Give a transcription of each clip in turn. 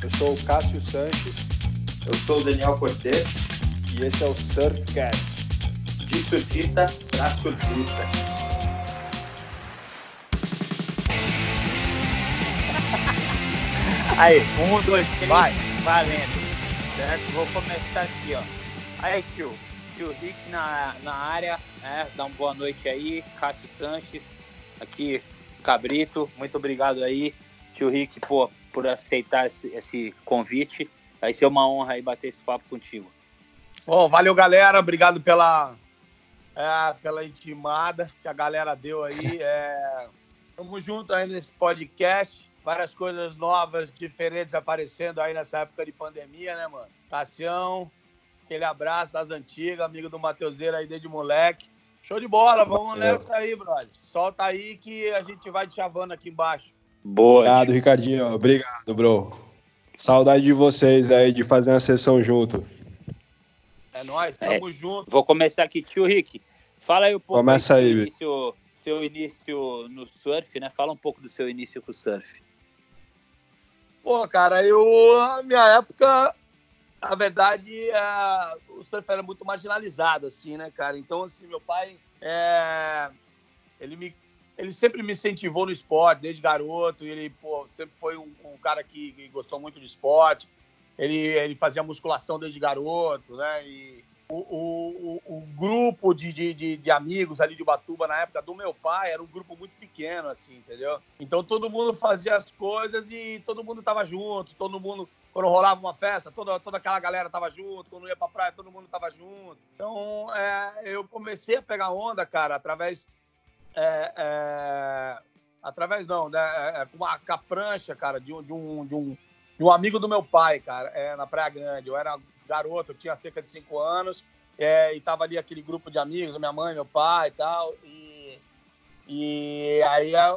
Eu sou o Cássio Sanches. Eu sou o Daniel Cortez. E esse é o Surfcast. De surfista para surfista. Aí, um, dois, três, vai, valendo. Certo? Vou começar aqui, ó. Aí, tio, tio Rick na, na área, né? Dá uma boa noite aí. Cássio Sanches, aqui, Cabrito, muito obrigado aí. Tio Rick, pô, por aceitar esse, esse convite. Vai ser uma honra aí bater esse papo contigo. Bom, valeu, galera. Obrigado pela, é, pela intimada que a galera deu aí. É, tamo junto aí nesse podcast. Várias coisas novas, diferentes aparecendo aí nessa época de pandemia, né, mano? Tassião, aquele abraço das antigas, amigo do Mateuseiro aí desde moleque. Show de bola, vamos nessa aí, brother. Solta aí que a gente vai te chavando aqui embaixo. Boa. Obrigado, Ricardinho. Obrigado, bro. Saudade de vocês aí, de fazer uma sessão junto. É nóis, tamo é. junto. Vou começar aqui, tio Rick. Fala aí um pouco Começa aí, seu, início, seu início no surf, né? Fala um pouco do seu início com o surf. Pô, cara, eu, a minha época, a verdade, é, o surf era muito marginalizado, assim, né, cara? Então, assim, meu pai, é, ele me ele sempre me incentivou no esporte, desde garoto. Ele pô, sempre foi um, um cara que, que, gostou muito de esporte. Ele, ele fazia musculação desde garoto, né? E o, o, o, o grupo de, de, de, amigos ali de Batuba na época do meu pai era um grupo muito pequeno, assim, entendeu? Então todo mundo fazia as coisas e todo mundo tava junto, todo mundo quando rolava uma festa, toda, toda aquela galera tava junto, quando ia pra praia, todo mundo tava junto. Então, é, eu comecei a pegar onda, cara, através é, é, através não, né? É, é, com, uma, com a prancha, cara, de um, de, um, de, um, de um amigo do meu pai, cara, é, na Praia Grande. Eu era garoto, eu tinha cerca de cinco anos, é, e tava ali aquele grupo de amigos, minha mãe, meu pai e tal, e, e aí a,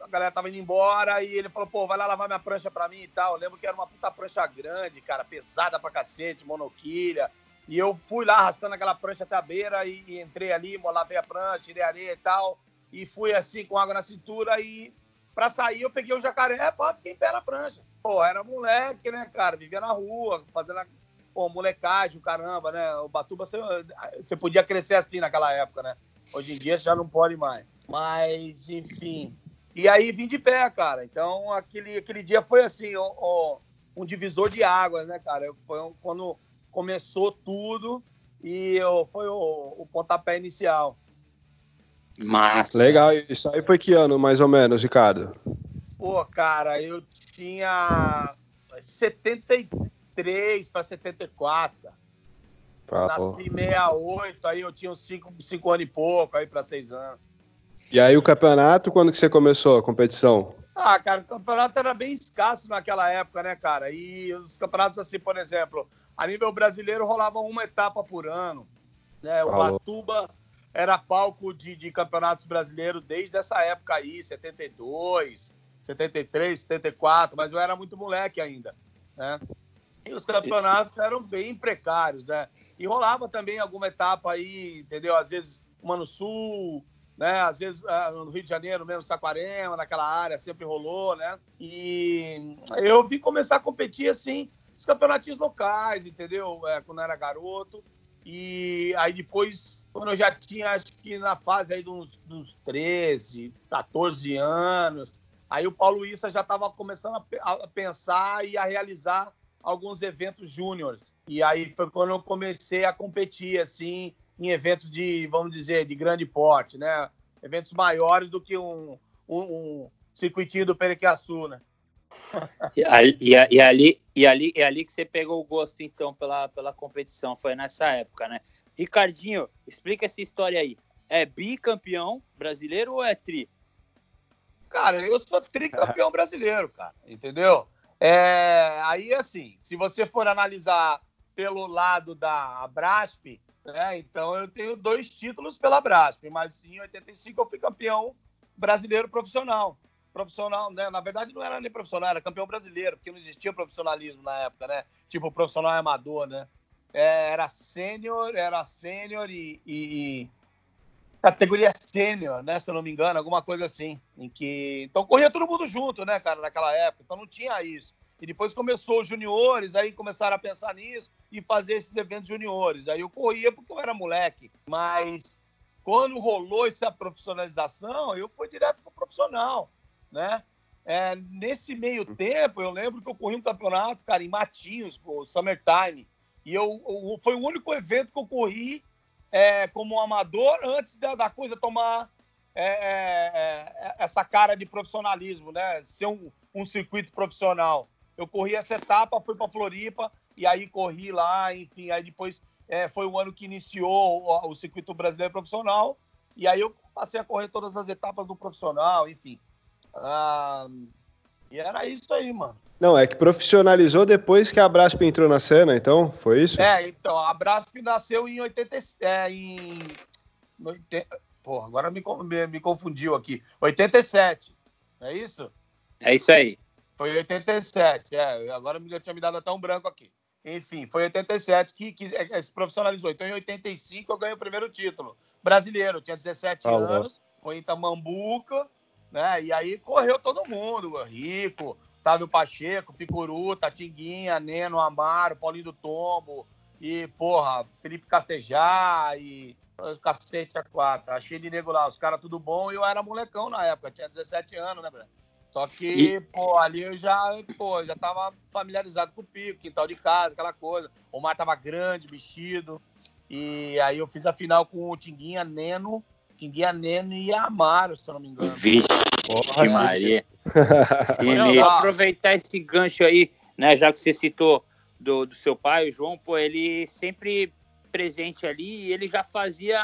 a galera tava indo embora e ele falou, pô, vai lá lavar minha prancha pra mim e tal. Eu lembro que era uma puta prancha grande, cara, pesada pra cacete, monoquilha. E eu fui lá arrastando aquela prancha até a beira e, e entrei ali, lavei a prancha, tirei areia e tal e fui assim com água na cintura e para sair eu peguei o jacaré, pô, fiquei em pé na prancha. Pô, era moleque, né, cara? Vivia na rua, fazendo pô, molecagem, caramba, né? O Batuba você, você podia crescer assim naquela época, né? Hoje em dia já não pode mais. Mas, enfim. E aí vim de pé, cara. Então, aquele, aquele dia foi assim, ó, um divisor de águas, né, cara? Foi quando começou tudo e ó, foi o, o pontapé inicial. Massa. Legal. Isso aí foi que ano, mais ou menos, Ricardo? Pô, cara, eu tinha 73 para 74. Ah, Nasci em 68, aí eu tinha uns 5 anos e pouco, aí para 6 anos. E aí o campeonato, quando que você começou a competição? Ah, cara, o campeonato era bem escasso naquela época, né, cara? E os campeonatos, assim, por exemplo, a nível brasileiro rolava uma etapa por ano. Né? O Falou. Batuba era palco de, de campeonatos brasileiros desde essa época aí, 72, 73, 74, mas eu era muito moleque ainda, né? E os campeonatos eram bem precários, né? E rolava também alguma etapa aí, entendeu? Às vezes uma no Sul, né? Às vezes ah, no Rio de Janeiro mesmo, Saquarema, naquela área, sempre rolou, né? E eu vi começar a competir, assim, os campeonatos locais, entendeu? É, quando eu era garoto. E aí depois quando eu já tinha, acho que na fase aí dos, dos 13, 14 anos, aí o Paulo Issa já estava começando a, a, pensar e a realizar alguns eventos júniores. E aí foi quando eu comecei a competir, assim, em eventos de, vamos dizer, de grande porte, né? Eventos maiores do que um, um, um circuitinho do Perequiaçu, né? e, e, e, ali, e ali, e ali que você pegou o gosto, então, pela, pela competição, foi nessa época, né? Ricardinho, explica essa história aí. É bicampeão brasileiro ou é tri? Cara, eu sou tricampeão brasileiro, cara, entendeu? É, aí, assim, se você for analisar pelo lado da Brasp, né, então eu tenho dois títulos pela Brasp, mas em 85 eu fui campeão brasileiro profissional. Profissional, né? Na verdade, não era nem profissional, era campeão brasileiro, porque não existia profissionalismo na época, né? Tipo, profissional amador, né? é, era sênior, era sênior e, e, categoria sênior, né? Se eu não me engano, alguma coisa assim. Em que... Então corria todo mundo junto, né, cara, naquela época. Então não tinha isso. E depois começou os juniores, aí começaram a pensar nisso e fazer esses eventos juniores. Aí eu corria porque eu era moleque. Mas quando rolou essa profissionalização, eu fui direto para o profissional, né? É, nesse meio tempo, eu lembro que eu corri um campeonato, cara, em Matinhos, o Summertime. E eu, eu, foi o único evento que eu corri é, como um amador antes da, da coisa tomar é, é, é, essa cara de profissionalismo, né? Ser um, um circuito profissional. Eu corri essa etapa, fui para Floripa e aí corri lá, enfim, aí depois é, foi o ano que iniciou o, o, circuito brasileiro profissional e aí eu passei a correr todas as etapas do profissional, enfim. Ah, e era isso aí, mano. Não, é que profissionalizou depois que a Brasp entrou na cena, então? Foi isso? É, então, a Brasp nasceu em 80, é, em... Porra, agora me, me, me confundiu aqui. 87, é isso? É isso aí. Foi 87, é. Agora eu tinha me dado até um branco aqui. Enfim, foi 87 que, que, que se profissionalizou. Então, em 85, eu ganhei o primeiro título brasileiro. Eu tinha 17 anos, foi em Tamambuca, né? E aí correu todo mundo, Rico, Otávio Pacheco, Picuru, Tatinguinha, Neno, Amaro, Paulinho do Tombo, e, porra, Felipe Castejar, e cacete a quatro. Achei de nego lá, os caras tudo bom, e eu era molecão na época, tinha 17 anos, né, Breno? Só que, e... pô, ali eu já, pô, já tava familiarizado com o pico, quintal de casa, aquela coisa. O mar tava grande, mexido. E aí eu fiz a final com o Tinguinha, Neno, Tinguinha, Neno e Amaro, se eu não me engano. Vixe, Porra, Maria. Sim, aproveitar esse gancho aí, né, já que você citou do, do seu pai, o João, pô, ele sempre presente ali e ele já fazia,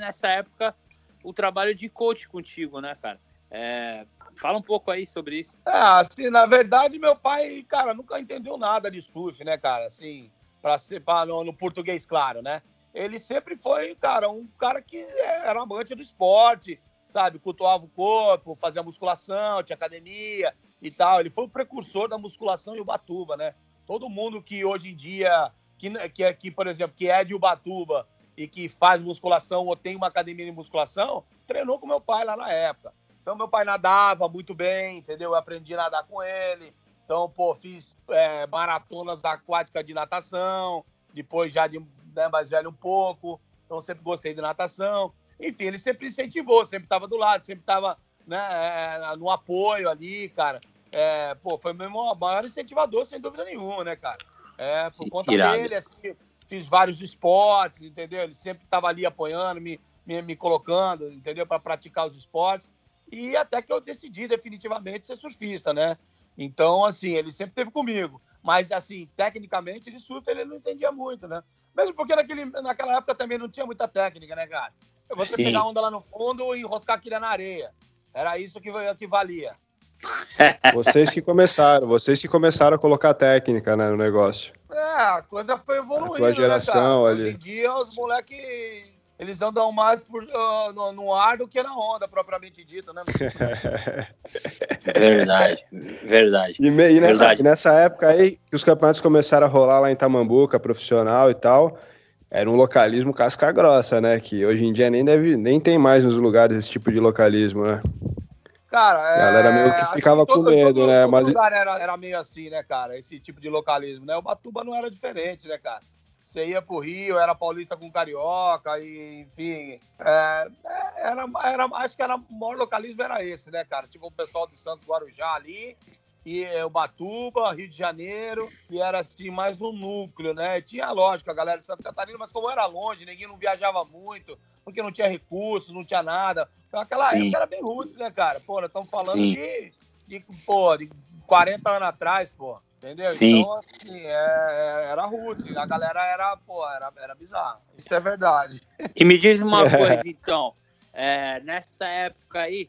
nessa época, o trabalho de coach contigo, né, cara? É, Fala um pouco aí sobre isso. É, assim, na verdade, meu pai, cara, nunca entendeu nada de surf, né, cara? Assim, para ser pra, no, no, português, claro, né? Ele sempre foi, cara, um cara que era amante do esporte, sabe? Cultuava o corpo, fazia musculação, tinha academia e tal. Ele foi o precursor da musculação em Ubatuba, né? Todo mundo que hoje em dia, que, que, é, que por exemplo, que é de Ubatuba e que faz musculação ou tem uma academia de musculação, treinou com meu pai lá na época. Então, meu pai nadava muito bem, entendeu? Eu aprendi a nadar com ele. Então, pô, fiz é, maratonas aquáticas de natação, depois já de né, mais velho um pouco. Então, sempre gostei de natação. Enfim, ele sempre incentivou, sempre estava do lado, sempre estava né, é, no apoio ali, cara. É, pô, foi mesmo o maior incentivador, sem dúvida nenhuma, né, cara? É, por conta Irado. dele, assim, fiz vários esportes, entendeu? Ele sempre estava ali apoiando, me, me, me colocando, entendeu? Para praticar os esportes e até que eu decidi definitivamente ser surfista, né? Então, assim, ele sempre esteve comigo. Mas, assim, tecnicamente, de surf ele não entendia muito, né? Mesmo porque naquele, naquela época também não tinha muita técnica, né, cara? Você Sim. pegar onda lá no fundo e enroscar aquilo na areia. Era isso que, que valia. Vocês que começaram, vocês que começaram a colocar técnica né, no negócio. É, a coisa foi evoluindo. A tua geração né, ali. Hoje em dia, os moleques eles andam mais por, uh, no, no, ar do que na onda, propriamente dito, né? verdade, verdade. E, e nessa, verdade. nessa época aí que os campeonatos começaram a rolar lá em Tamambuca, profissional e tal, era um localismo casca grossa, né? Que hoje em dia nem, deve, nem tem mais nos lugares esse tipo de localismo, né? Cara, a galera é... meio que ficava todo, com medo, todo, né? Todo Mas... lugar era, era meio assim, né, cara? Esse tipo de localismo, né? O Batuba não era diferente, né, cara? Você ia pro Rio, era paulista com carioca, e, enfim. É, é, era, era, acho que era, o maior localismo era esse, né, cara? Tipo o pessoal do Santos Guarujá ali, e o Batuba, Rio de Janeiro, e era assim, mais um núcleo, né? Tinha, lógico, a galera de Santa Catarina, mas como era longe, ninguém não viajava muito, porque não tinha recursos, não tinha nada. Então, aquela Sim. época era bem roots, né, cara? Pô, estamos falando de, de, pô, de 40 anos atrás, pô. Entendeu? Sim. Então, assim, é, é, era rude. A galera era, pô, era, era bizarro. Isso é verdade. E me diz uma coisa, então. É, nessa época aí,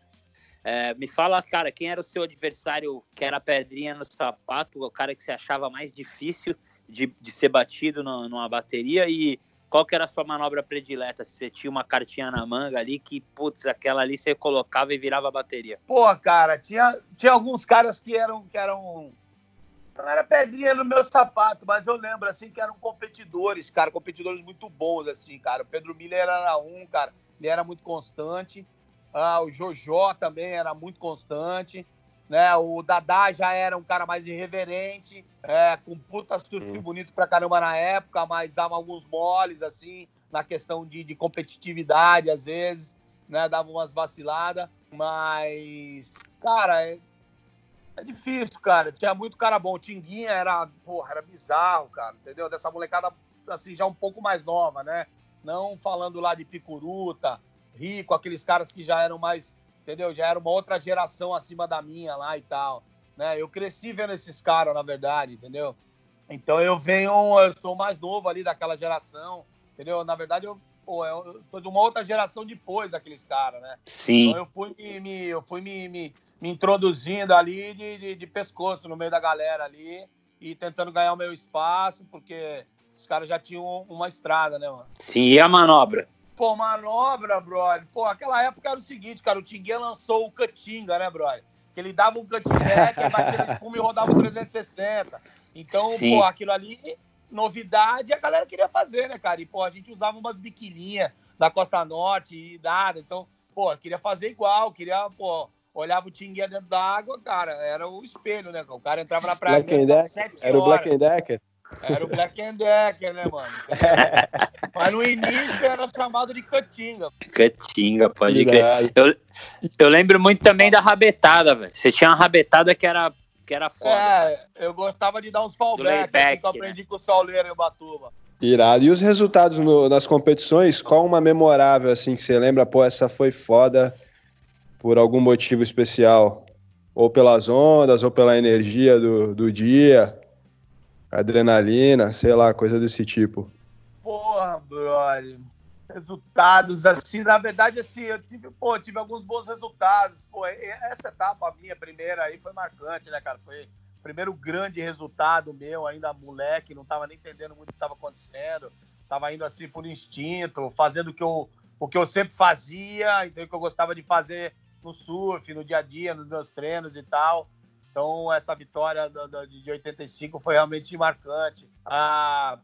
é, me fala, cara, quem era o seu adversário que era pedrinha no sapato, o cara que você achava mais difícil de, de ser batido no, numa bateria e qual que era a sua manobra predileta? Você tinha uma cartinha na manga ali que, putz, aquela ali você colocava e virava a bateria. Pô, cara, tinha, tinha alguns caras que eram, que eram não era pedrinha no meu sapato, mas eu lembro, assim, que eram competidores, cara, competidores muito bons, assim, cara. O Pedro Miller era um, cara, ele era muito constante. Ah, o Jojó também era muito constante. né? O Dadá já era um cara mais irreverente, é, com puta surf Sim. bonito pra caramba na época, mas dava alguns moles, assim, na questão de, de competitividade, às vezes, né? Dava umas vaciladas, mas, cara, é, difícil, cara. Tinha muito cara bom. O Tinguinha era, porra, era bizarro, cara, entendeu? Dessa molecada, assim, já um pouco mais nova, né? Não falando lá de Picuruta, Rico, aqueles caras que já eram mais, entendeu? Já era uma outra geração acima da minha lá e tal, né? Eu cresci vendo esses caras, na verdade, entendeu? Então eu venho, eu sou mais novo ali daquela geração, entendeu? Na verdade, eu, pô, eu sou de uma outra geração depois daqueles caras, né? Sim. Então eu fui me, me- eu fui me, me- me introduzindo ali de, de, de pescoço no meio da galera ali e tentando ganhar o meu espaço, porque os caras já tinham uma estrada, né, mano? Sim, e a manobra? Pô, manobra, brother. Pô, aquela época era o seguinte, cara, o Tinguinha lançou o Catinga, né, brother? Que ele dava um cantingue, aí batia no espuma e rodava o 360. Então, Sim. pô, aquilo ali, novidade, a galera queria fazer, né, cara? E, pô, a gente usava umas biquininhas da Costa Norte e nada. Então, pô, queria fazer igual, queria, pô, olhava o Tinguinha dentro da água, cara, era o espelho, né? O cara entrava na praia Black dentro, sete Era o horas. Black and Decker? Era o Black and Decker, né, mano? Mas no início era chamado de Catinga. Catinga, pode crer. Irado. Eu lembro muito também da rabetada, velho. Você tinha uma rabetada que era, que era foda. É, eu gostava de dar uns fallback layback, que eu aprendi com o Sauleiro em Ubatuba. Irado. E os resultados no- nas competições? Qual uma memorável, assim, que você lembra? Pô, essa foi foda por algum motivo especial? Ou pelas ondas, ou pela energia do, do dia, adrenalina, sei lá, coisa desse tipo. Porra, brother. Resultados, assim, na verdade, assim, eu tive, pô, tive alguns bons resultados. Pô, essa etapa minha primeira aí foi marcante, né, cara? Foi o primeiro grande resultado meu, ainda moleque, não tava nem entendendo muito o que tava acontecendo. Tava indo assim por instinto, fazendo o que eu, o que eu sempre fazia, então o que eu gostava de fazer no surf, no dia a dia, nos meus treinos e tal. Então, essa vitória de 85 foi realmente marcante. Ah,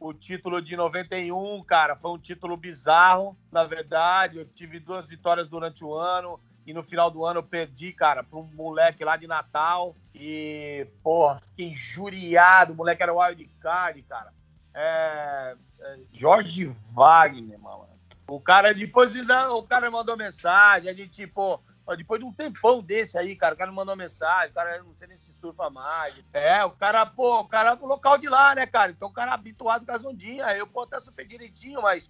o título de 91, cara, foi um título bizarro, na verdade. Eu tive duas vitórias durante o ano e no final do ano eu perdi, cara, para um moleque lá de Natal. E, porra, fiquei injuriado. O moleque era wild card, cara. É, é, Jorge Wagner, mano. O cara depois o cara mandou mensagem, a gente, pô, depois de um tempão desse aí, cara, o cara mandou mensagem, o cara não sei nem se surfa mais. É, o cara, pô, o cara é local de lá, né, cara? Então o cara é habituado com as ondinhas, eu pô, até super direitinho, mas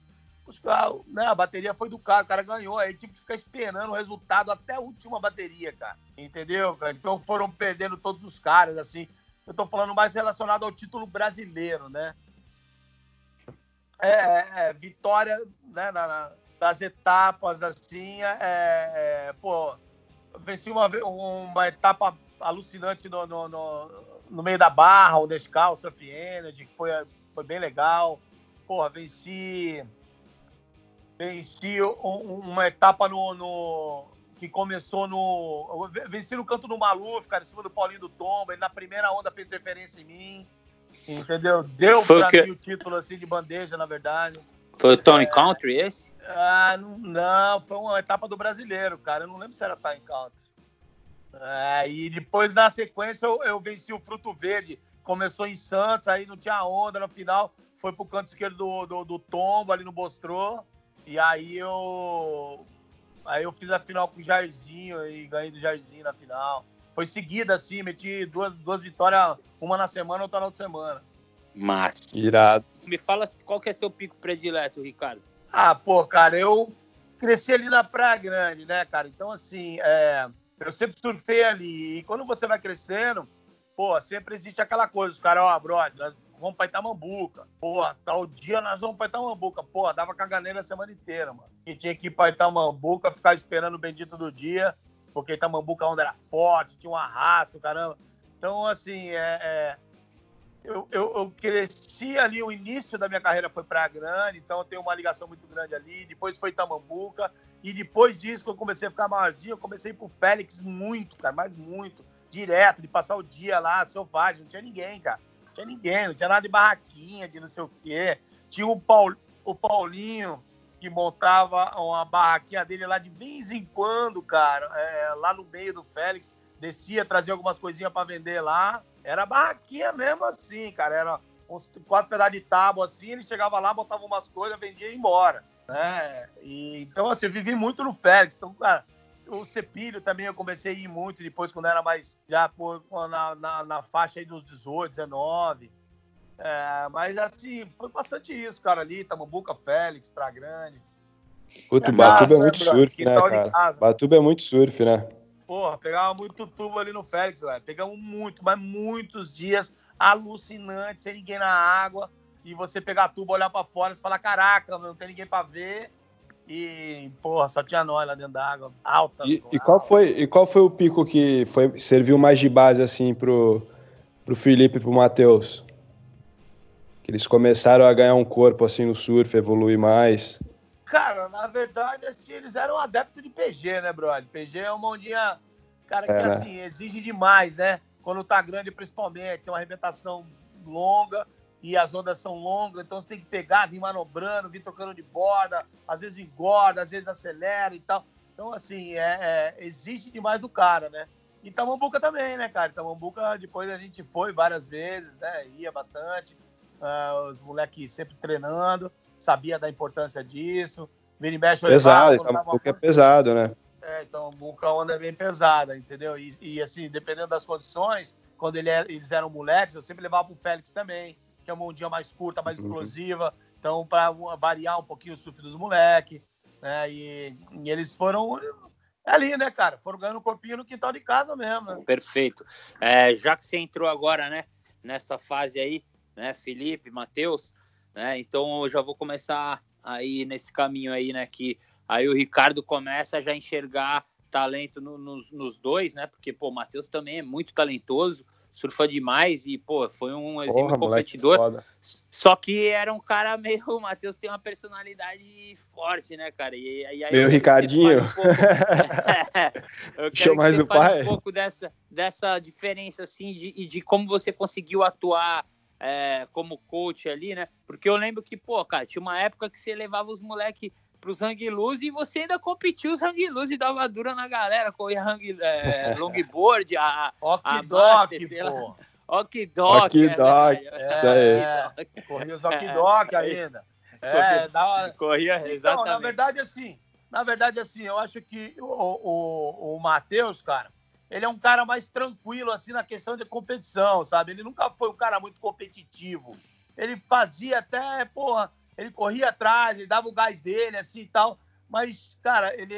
né, a bateria foi do cara, o cara ganhou, aí tive que ficar esperando o resultado até a última bateria, cara. Entendeu, cara? Então foram perdendo todos os caras, assim. Eu tô falando mais relacionado ao título brasileiro, né? É, é, é, vitória né, na- na- das etapas, assim, é, é, pô, venci uma, uma etapa alucinante no, no, no, no meio da barra, o Nescau, o Surf Energy, que foi, foi bem legal. Porra, venci, venci um- uma etapa no, no- que começou no... Venci no canto do Maluf, cara, em cima do Paulinho do Tomba, ele na primeira onda fez referência em mim, entendeu? Deu Foi o pra que- mim o título, assim, de bandeja, na verdade. Foi o Tony Country esse? Ah, não, não, foi uma etapa do brasileiro, cara. Eu não lembro se era time country. É, e depois, na sequência, eu, eu venci o Fruto Verde. Começou em Santos, aí não tinha onda no final. Foi pro canto esquerdo do, do, do tombo, ali no Bostrô. E aí eu. Aí eu fiz a final com o Jairzinho e ganhei do Jairzinho na final. Foi seguida, assim, meti duas, duas vitórias, uma na semana, outra na outra semana. Massa. Irado. Me fala qual que é seu pico predileto, Ricardo. Ah, pô, cara, eu cresci ali na Praia Grande, né, cara? Então, assim, é, eu sempre surfei ali. E quando você vai crescendo, pô, sempre existe aquela coisa. Os caras, ó, brother, nós vamos pra Itamambuca. Pô, tal dia nós vamos pra Itamambuca. Pô, dava caganeira a semana inteira, mano. E tinha que ir pra Itamambuca, ficar esperando o bendito do dia, porque Itamambuca a onda era forte, tinha um arrasto, caramba. Então, assim, é... é, eu, eu, eu cresci ali, o início da minha carreira foi Praia Grande, então eu tenho uma ligação muito grande ali. Depois foi Tamambuca. E depois disso, que eu comecei a ficar maiorzinho, eu comecei pro Félix muito, cara, mas muito. Direto, de passar o dia lá, selvagem. Não tinha ninguém, cara. Não tinha ninguém, não tinha nada de barraquinha, de não sei o quê. Tinha o, Paul, o Paulinho, que montava uma barraquinha dele lá de vez em quando, cara, é, lá no meio do Félix. descia, trazia algumas coisinhas para vender lá. Era barraquinha mesmo assim, cara. Era uns quatro pedaços de tábua assim, ele chegava lá, botava umas coisas, vendia e ia embora. Né? E, então, assim, eu vivi muito no Félix. Então, cara, o Cepilho também eu comecei a ir muito depois, quando era mais já na, na, na, faixa aí dos 18, 19. É, mas assim, foi bastante isso, cara, ali, Tamambuca, Félix, Pra Grande. Puta, Batuba é muito surf, né, cara? Batuba é muito surf, né? Porra, pegava muito tubo ali no Félix, velho. Pegamos muito, mas muitos dias alucinantes, sem ninguém na água. E você pegar tubo, olhar para fora e falar: caraca, não tem ninguém para ver. E, porra, só tinha nós lá dentro da água, alta. E, e, qual foi, e qual foi o pico que foi, serviu mais de base, assim, pro, pro Felipe e pro Matheus? Eles começaram a ganhar um corpo, assim, no surf, evoluir mais. Cara, na verdade, assim, eles eram adeptos de PG, né, brother? PG é uma ondinha, cara, que, é, né? assim, exige demais, né? Quando tá grande, principalmente, tem uma arrebentação longa e as ondas são longas, então você tem que pegar, vir manobrando, vir tocando de borda, às vezes engorda, às vezes acelera e tal. Então, assim, é, é, exige demais do cara, né? E Tamambuca também, né, cara? Tamambuca, depois a gente foi várias vezes, né? Ia bastante. Uh, os moleques sempre treinando, sabia da importância disso. Vira e mexe, pesado, Tamambuca é pesado, né? É, então a onda é bem pesada, entendeu? E, e assim, dependendo das condições, quando ele era, eles eram moleques, eu sempre levava pro Félix também que é uma ondinha mais curta, mais uhum. explosiva. Então, para variar um pouquinho o surf dos moleques, né? E, e, eles foram ali, né, cara? Foram ganhando um corpinho no quintal de casa mesmo, né? Perfeito. É, já que você entrou agora, né, nessa fase aí, né, Felipe, Matheus, né? Então eu já vou começar aí nesse caminho aí, né? Que aí o Ricardo começa a já enxergar talento no, nos, nos dois, né? Porque, pô, o Matheus também é muito talentoso surfa demais e, pô, foi um exímio competidor. Só que era um cara meio. O Matheus tem uma personalidade forte, né, cara? E, e aí, meio Ricardinho. Um pouco, eu quero mais o pai. um pouco dessa, dessa diferença, assim, de, de como você conseguiu atuar. É, como coach ali, né? Porque eu lembro que, pô, cara, tinha uma época que você levava os moleques para os hang loose e você ainda competiu os hang loose e dava dura na galera, corria hang, é, longboard, a, Okidok, pô. Okidok. Okidok, é, é, corria os Okidok ainda. É, dava... corria, então, exatamente. na verdade, assim, na verdade, assim, eu acho que o, o, o Matheus, cara, ele é um cara mais tranquilo, assim, na questão de competição, sabe? Ele nunca foi um cara muito competitivo. Ele fazia até, porra, ele corria atrás, ele dava o gás dele, assim e tal. Mas, cara, ele.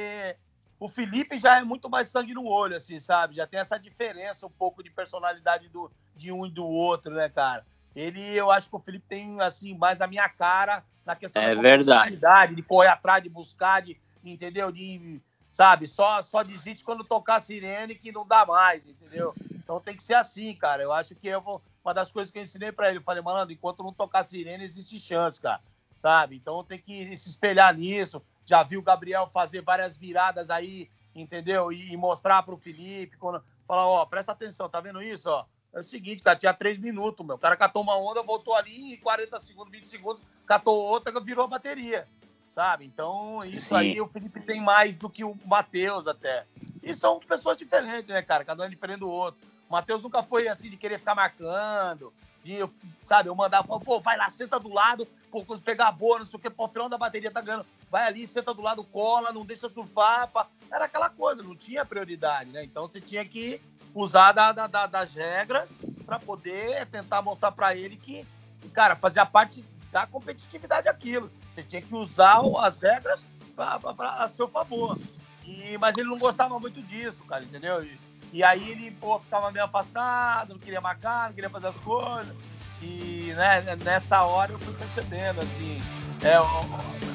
O Felipe já é muito mais sangue no olho, assim, sabe? Já tem essa diferença um pouco de personalidade do, de um e do outro, né, cara? Ele, eu acho que o Felipe tem, assim, mais a minha cara na questão é da verdade. de correr atrás, de buscar, de, entendeu? De, sabe, só, só desiste quando tocar sirene que não dá mais, entendeu? Então tem que ser assim, cara. Eu acho que eu vou, uma das coisas que eu ensinei para ele, eu falei, mano, enquanto não tocar sirene, existe chance, cara sabe? Então tem que se espelhar nisso. Já viu o Gabriel fazer várias viradas aí, entendeu? E, e mostrar para o Felipe, quando falar, ó, presta atenção, tá vendo isso, ó? É o seguinte, cara, tinha três minutos, meu. O cara catou uma onda, voltou ali em 40 segundos, 20 segundos, catou outra, virou a bateria, sabe? Então, isso Sim. aí o Felipe tem mais do que o Matheus até. E são pessoas diferentes, né, cara? Cada um é diferente do outro. O Matheus nunca foi assim de querer ficar marcando, de, sabe, eu mandar, pô, vai lá, senta do lado, pô, pegar a boa, não sei o que, pô, o final da bateria tá ganhando, vai ali, senta do lado, cola, não deixa surfar, pá. era aquela coisa, não tinha prioridade, né? Então você tinha que usar da, da, da, das regras para poder tentar mostrar para ele que, cara, fazia parte da competitividade aquilo. Você tinha que usar as regras a seu favor. E, mas ele não gostava muito disso, cara, entendeu? E, e aí ele, pô, ficava meio afastado, não queria marcar, não queria fazer as coisas. E né, nessa hora eu fui percebendo, assim, é,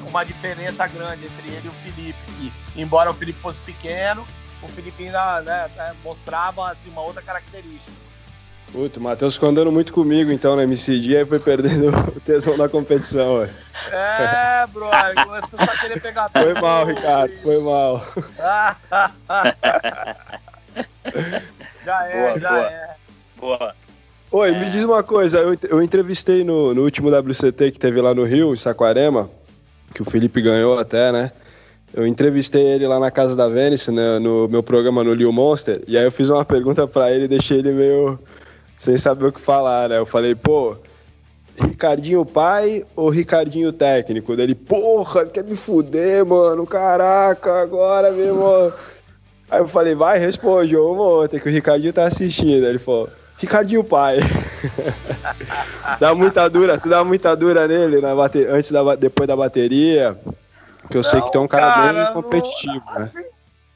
uma diferença grande entre ele e o Felipe. E, embora o Felipe fosse pequeno, o Felipe ainda né, é, mostrava assim, uma outra característica. Puta, o Matheus ficou andando muito comigo, então, na MCD, aí foi perdendo o tesão da competição, ué. É, brother, começou a querer pegar Foi mal, Ricardo, foi mal. já é, boa, já boa. é. Boa. Oi, é... me diz uma coisa, eu, eu entrevistei no, no último WCT que teve lá no Rio, em Saquarema, que o Felipe ganhou até, né? eu entrevistei ele lá na casa da Venice, né, no meu programa no Lil Monster, e aí eu fiz uma pergunta para ele e deixei ele meio sem saber o que falar, né? Eu falei, pô, Ricardinho pai ou Ricardinho técnico? Dele, porra, quer me fuder, mano? Caraca, agora mesmo. Aí eu falei, vai, responde, ou uma outra, que o Ricardinho tá assistindo. Ele falou, Ricardinho pai. dá muita dura, tu dá muita dura nele na bate... antes da depois da bateria. Que eu não, sei que tem um cara, cara bem competitivo, né? Assim,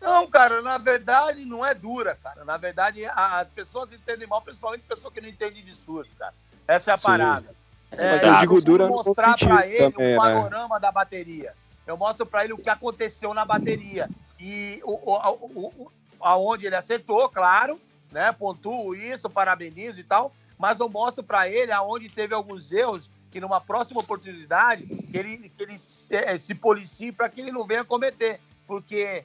não, cara, na verdade não é dura, cara. Na verdade, as pessoas entendem mal, principalmente pessoa que não entende de surf, cara. Essa é a Sim. parada. É, Mas eu digo dura mostrar para ele também, um né? panorama né? da bateria. Eu mostro para ele o que aconteceu na bateria e o, o, o, aonde ele acertou, claro, né? Pontuo isso, parabenizo e tal. Mas eu mostro para ele aonde teve alguns erros que numa próxima oportunidade que ele, que ele se, eh, se policie para que ele não venha cometer. Porque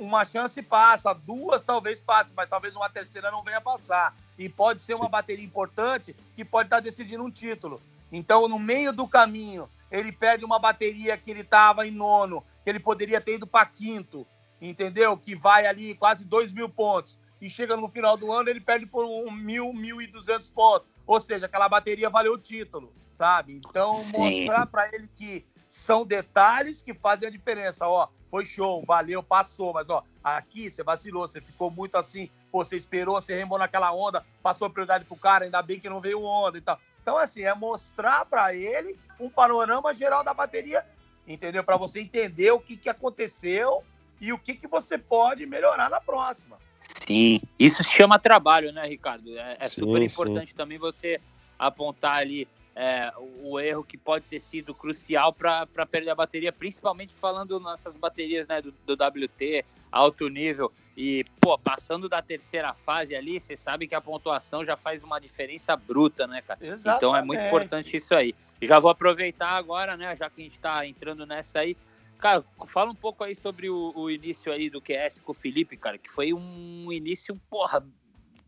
uma chance passa, duas talvez passe, mas talvez uma terceira não venha passar. E pode ser uma bateria importante que pode estar tá decidindo um título. Então, no meio do caminho, ele perde uma bateria que ele estava em nono, que ele poderia ter ido para quinto, entendeu? Que vai ali quase dois mil pontos. E chega no final do ano, ele perde por um mil, mil e duzentos pontos. Ou seja, aquela bateria valeu o título, sabe? Então, Sim. mostrar para ele que são detalhes que fazem a diferença. Ó, foi show, valeu, passou, mas ó, aqui você vacilou, você ficou muito assim, pô, você esperou, você remou naquela onda, passou prioridade pro cara, ainda bem que não veio onda e tal. Então, assim, é mostrar para ele um panorama geral da bateria, entendeu? Para você entender o que, que aconteceu e o que, que você pode melhorar na próxima. Sim, isso se chama trabalho, né, Ricardo? É, é sim, super importante sim. também você apontar ali é, o erro que pode ter sido crucial para perder a bateria, principalmente falando nessas baterias né, do, do, WT, alto nível. E, pô, passando da terceira fase ali, você sabe que a pontuação já faz uma diferença bruta, né, cara? Exatamente. Então é muito importante isso aí. Já vou aproveitar agora, né, já que a gente está entrando nessa aí. Cara, fala um pouco aí sobre o, o, início aí do QS com o Felipe, cara, que foi um início, porra,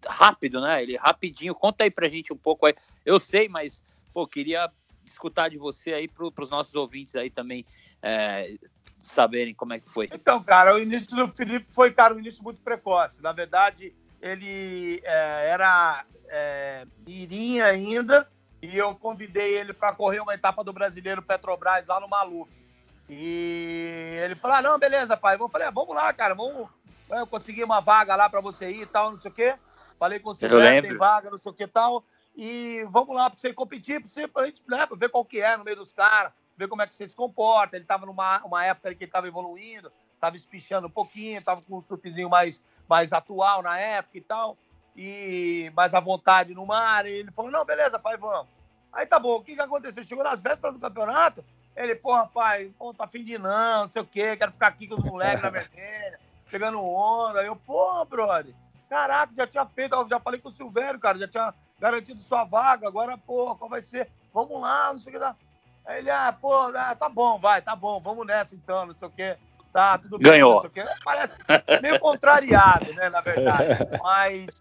rápido, né? Ele rapidinho. Conta aí pra gente um pouco aí. Eu sei, mas pô, queria escutar de você aí para os nossos ouvintes aí também é, saberem como é que foi. Então, cara, o início do Felipe foi, cara, um início muito precoce. Na verdade, ele é, era é, mirim ainda e eu convidei ele para correr uma etapa do Brasileiro Petrobras lá no Maluf. E ele falou: ah, não, beleza, pai. Eu falei: ah, vamos lá, cara, vamos. Eu consegui uma vaga lá para você ir e tal, não sei o quê. Falei com o Silvio, tem vaga, não sei o que e tal. E vamos lá para você competir, para gente, né, ver qual que é no meio dos caras, ver como é que você se comporta. Ele estava numa uma época que ele estava evoluindo, estava espichando um pouquinho, estava com um surfzinho mais, mais atual na época e tal, e mais à vontade no mar. E ele falou: não, beleza, pai, vamos. Aí tá bom, o que, que aconteceu? Chegou nas vésperas do campeonato, ele, porra, pai, pô, tá fim de não, não sei o quê, quero ficar aqui com os moleques na vermelha, pegando onda. Aí eu, pô, brother, caraca, já tinha feito, já falei com o Silvério, cara, já tinha garantido sua vaga, agora, pô, qual vai ser? Vamos lá, não sei o que lá. Aí ele, ah, pô, ah, tá bom, vai, tá bom, vamos nessa então, não sei o que. Tá, tudo bem. Ganhou. Parece meio contrariado, né, na verdade. Mas,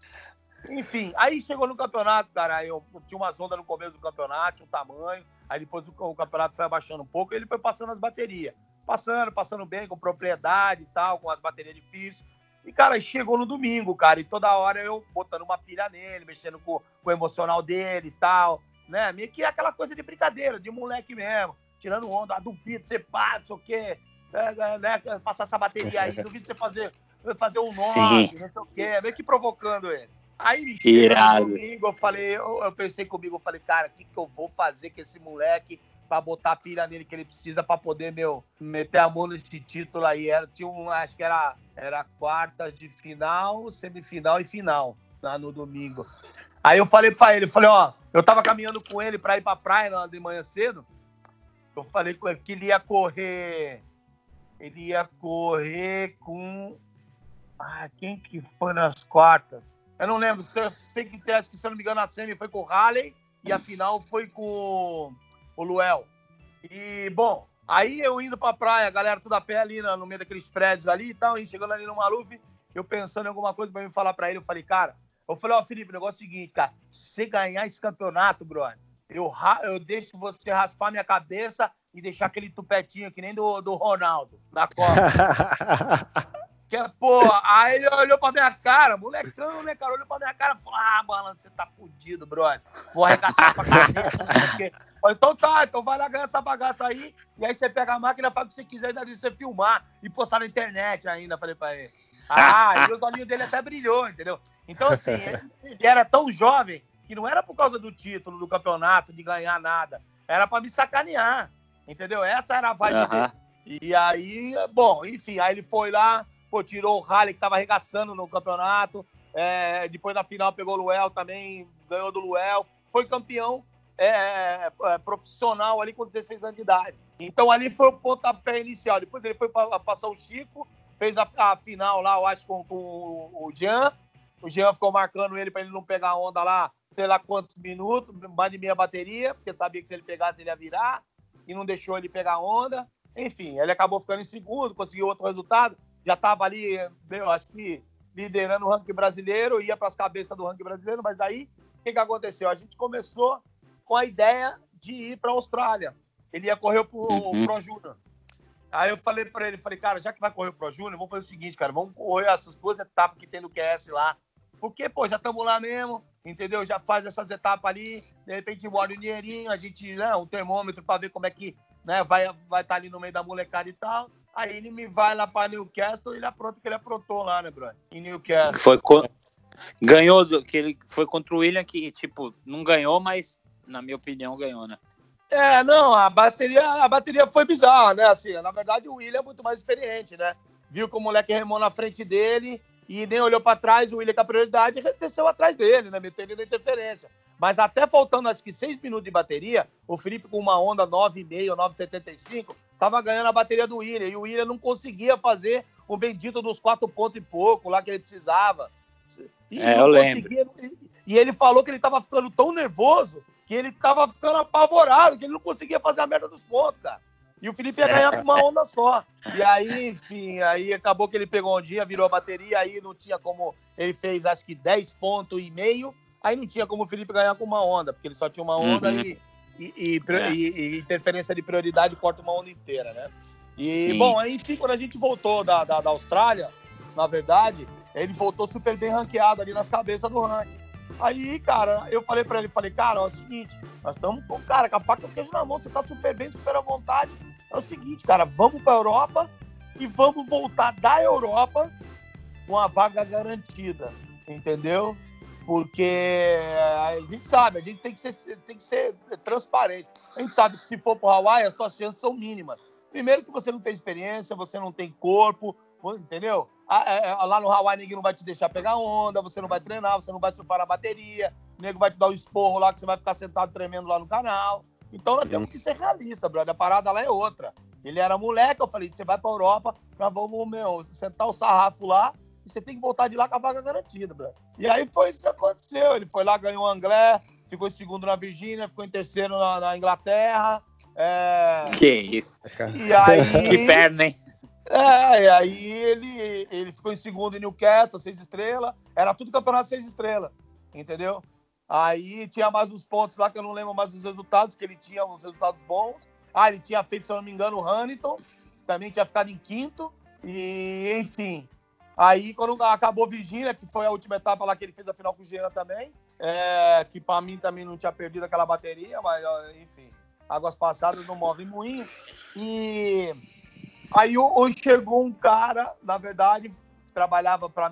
enfim, aí chegou no campeonato, cara, eu tinha uma sonda no começo do campeonato, tinha um tamanho, aí depois o, o campeonato foi abaixando um pouco, ele foi passando as baterias. Passando, passando bem, com propriedade e tal, com as baterias difíceis. E, cara, chegou no domingo, cara, e toda hora eu botando uma pilha nele, mexendo com, com o emocional dele e tal, né? Meio que aquela coisa de brincadeira, de moleque mesmo, tirando onda, ah, duvido você pá, não sei o quê, é, né? Passar essa bateria aí, duvido você fazer, fazer um nome, não sei o quê, meio que provocando ele. Aí me chega no domingo, eu falei, eu, eu pensei comigo, eu falei, cara, o que, que eu vou fazer com esse moleque para botar a pilha nele que ele precisa para poder, meu, meter a mão nesse título aí. Era, tinha um, acho que era, era quartas de final, semifinal e final lá no domingo. Aí eu falei para ele, falei, ó, eu tava caminhando com ele para ir pra praia lá de manhã cedo. Eu falei com ele que ele ia correr. Ele ia correr com. Ah, quem que foi nas quartas? Eu não lembro. Sei que, que se eu não me engano, a semi foi com o Halley e a final foi com o Luel. E, bom, aí eu indo pra praia, a galera tudo a pé ali no meio daqueles prédios ali e tal, e chegando ali no Maluf, eu pensando em alguma coisa pra me falar pra ele, eu falei, cara, eu falei, ó, oh, Felipe, o negócio é o seguinte, cara, se ganhar esse campeonato, brother, eu, eu deixo você raspar minha cabeça e deixar aquele tupetinho que nem do, do Ronaldo, da Copa. Que é, pô, aí ele olhou pra minha cara, molecão, né, cara? Olhou pra minha cara e falou: Ah, mano, você tá fudido, brother. Vou arregaçar essa. Falei, então tá, então vai lá ganhar essa bagaça aí. E aí você pega a máquina, faz o que você quiser, ainda você filmar e postar na internet ainda. Falei pra ele. Ah, e os olhinhos dele até brilhou, entendeu? Então, assim, ele, era tão jovem que não era por causa do título do campeonato, de ganhar nada. Era pra me sacanear, entendeu? Essa era a vibe dele. Aham. E aí, bom, enfim, aí ele foi lá, pô, tirou o Raleigh que tava arregaçando no campeonato. é, depois na final pegou o Luel também, ganhou do Luel. Foi campeão é, é, profissional ali com 16 anos de idade. Então ali foi o pontapé inicial. Depois ele foi para passar o Chico, fez a, a final lá, eu acho, com, com o, Jean. O Jean ficou marcando ele para ele não pegar onda lá, sei lá quantos minutos, mais de meia bateria, porque sabia que se ele pegasse ele ia virar, e não deixou ele pegar onda. Enfim, ele acabou ficando em segundo, conseguiu outro resultado. Já estava ali, eu acho que liderando o ranking brasileiro, ia para as cabeças do ranking brasileiro, mas aí o que, que aconteceu? A gente começou com a ideia de ir para a Austrália. Ele ia correr pro Uhum. Pro Júnior. Aí eu falei para ele, falei, cara, já que vai correr o Pro Júnior, vamos fazer o seguinte, cara, vamos correr essas duas etapas que tem no QS lá. Porque, pô, já estamos lá mesmo, entendeu? Já faz essas etapas ali, de repente bora um dinheirinho, a gente, né, um termômetro para ver como é que né, vai estar vai tá ali no meio da molecada e tal. Aí ele me vai lá para Newcastle e ele apronta o que ele aprontou lá, né, brother? Em Newcastle. Foi co- ganhou do, que ele foi contra o William que tipo não ganhou, mas na minha opinião ganhou, né? É, não, a bateria, a bateria foi bizarra, né? Assim, na verdade, o William é muito mais experiente, né? Viu que o moleque remou na frente dele e nem olhou para trás, o William com a prioridade desceu atrás dele, né? Meteu ele na interferência. Mas até faltando, acho que seis minutos de bateria, o Felipe com uma onda 9,5 ou 9,75, tava ganhando a bateria do William. E o William não conseguia fazer o bendito dos quatro pontos e pouco lá que ele precisava. E, É, não eu lembro. conseguia- e ele falou que ele tava ficando tão nervoso que ele tava ficando apavorado, que ele não conseguia fazer a merda dos pontos, cara. E o Felipe ia ganhar com uma onda só. E aí, enfim, aí acabou que ele pegou um dia, virou a bateria, aí não tinha como. Ele fez acho que 10 pontos e meio, aí não tinha como o Felipe ganhar com uma onda, porque ele só tinha uma onda Uhum. e, e, e, É. e- interferência de prioridade corta uma onda inteira, né? E, Sim. bom, aí, enfim, quando a gente voltou da, da, da Austrália, na verdade, ele voltou super bem ranqueado ali nas cabeças do ranking. Aí, cara, eu falei pra ele, falei, cara, ó, é o seguinte, nós estamos com, cara, com a faca e o queijo na mão, você tá super bem, super à vontade. É o seguinte, cara, vamos pra Europa e vamos voltar da Europa com a vaga garantida, entendeu? Porque a gente sabe, a gente tem que ser, tem que ser transparente. A gente sabe que se for pro Hawaii, as suas chances são mínimas. Primeiro que você não tem experiência, você não tem corpo, entendeu? É, é, Lá no Hawaii, ninguém não vai te deixar pegar onda, você não vai treinar, você não vai surfar na bateria, o nego vai te dar um esporro lá que você vai ficar sentado tremendo lá no canal. Então nós temos que ser realistas, brother. A parada lá é outra. Ele era moleque, eu falei, você vai pra Europa, nós vamos, meu, sentar o sarrafo lá você tem que voltar de lá com a vaga garantida, brother. E aí foi isso que aconteceu. Ele foi lá, ganhou o Anglé, ficou em segundo na Virgínia, ficou em terceiro na, na Inglaterra. É... Que isso. E aí. Que perna, hein? É, e aí ele, ele ficou em segundo em Newcastle, seis estrelas. Era tudo campeonato seis estrelas, entendeu? Aí tinha mais uns pontos lá que eu não lembro mais os resultados, que ele tinha uns resultados bons. Ah, ele tinha feito, se eu não me engano, o Hamilton, também tinha ficado em quinto. E, enfim. Aí, quando acabou Virgínia, que foi a última etapa lá que ele fez a final com o Jean também, é, que pra mim também não tinha perdido aquela bateria, mas, enfim, águas passadas não movem moinho. E aí hoje chegou um cara, na verdade, trabalhava para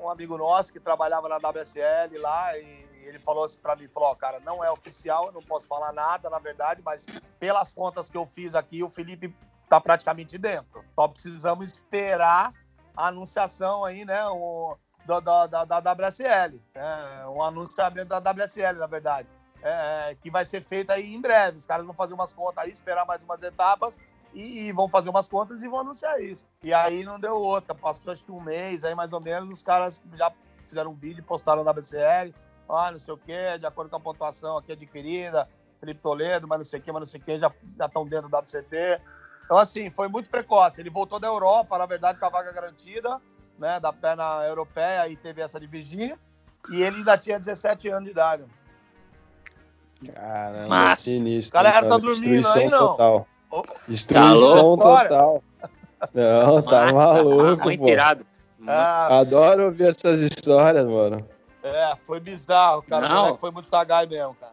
um amigo nosso que trabalhava na WSL lá e ele falou assim para mim, falou, ó, cara, não é oficial, eu não posso falar nada, na verdade, mas pelas contas que eu fiz aqui, o Felipe tá praticamente dentro. Só precisamos esperar a anunciação aí, né, o, da, da, da, WSL, é, um anunciamento da WSL, na verdade, é, que vai ser feito aí em breve. Os caras vão fazer umas contas aí, esperar mais umas etapas e, e vão fazer umas contas e vão anunciar isso. E aí não deu outra, passou acho que um mês aí mais ou menos, os caras já fizeram um vídeo, postaram na WSL, ah, não sei o quê, de acordo com a pontuação aqui adquirida, Felipe Toledo, mas não sei o quê, mas não sei o quê, já estão dentro da WCT. Então, assim, foi muito precoce. Ele voltou da Europa, na verdade, com a vaga garantida, né, da perna europeia, e teve essa de Virgínia, e ele ainda tinha 17 anos de idade. Caramba, Mas- sinistro. Galera, hein, tá dormindo aí, não? Total. Destruição louco? total. Não, tá Massa, maluco, Muito irado. Ah, Adoro ouvir essas histórias, mano. é, foi bizarro, cara. Não. Foi muito sagaz mesmo, cara.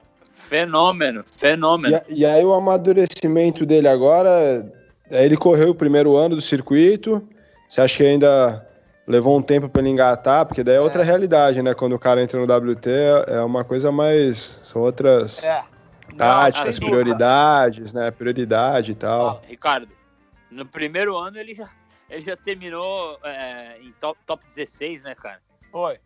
Fenômeno, fenômeno. E, a- e aí o amadurecimento dele agora, ele correu o primeiro ano do circuito. Você acha que ainda levou um tempo pra ele engatar? Porque daí é outra É. realidade, né? Quando o cara entra no WT, é uma coisa mais. São outras É. Não, táticas, dúvida. prioridades, né? Prioridade e tal. Ricardo, no primeiro ano ele já, ele já terminou é, em top, top 16, né, cara? Foi,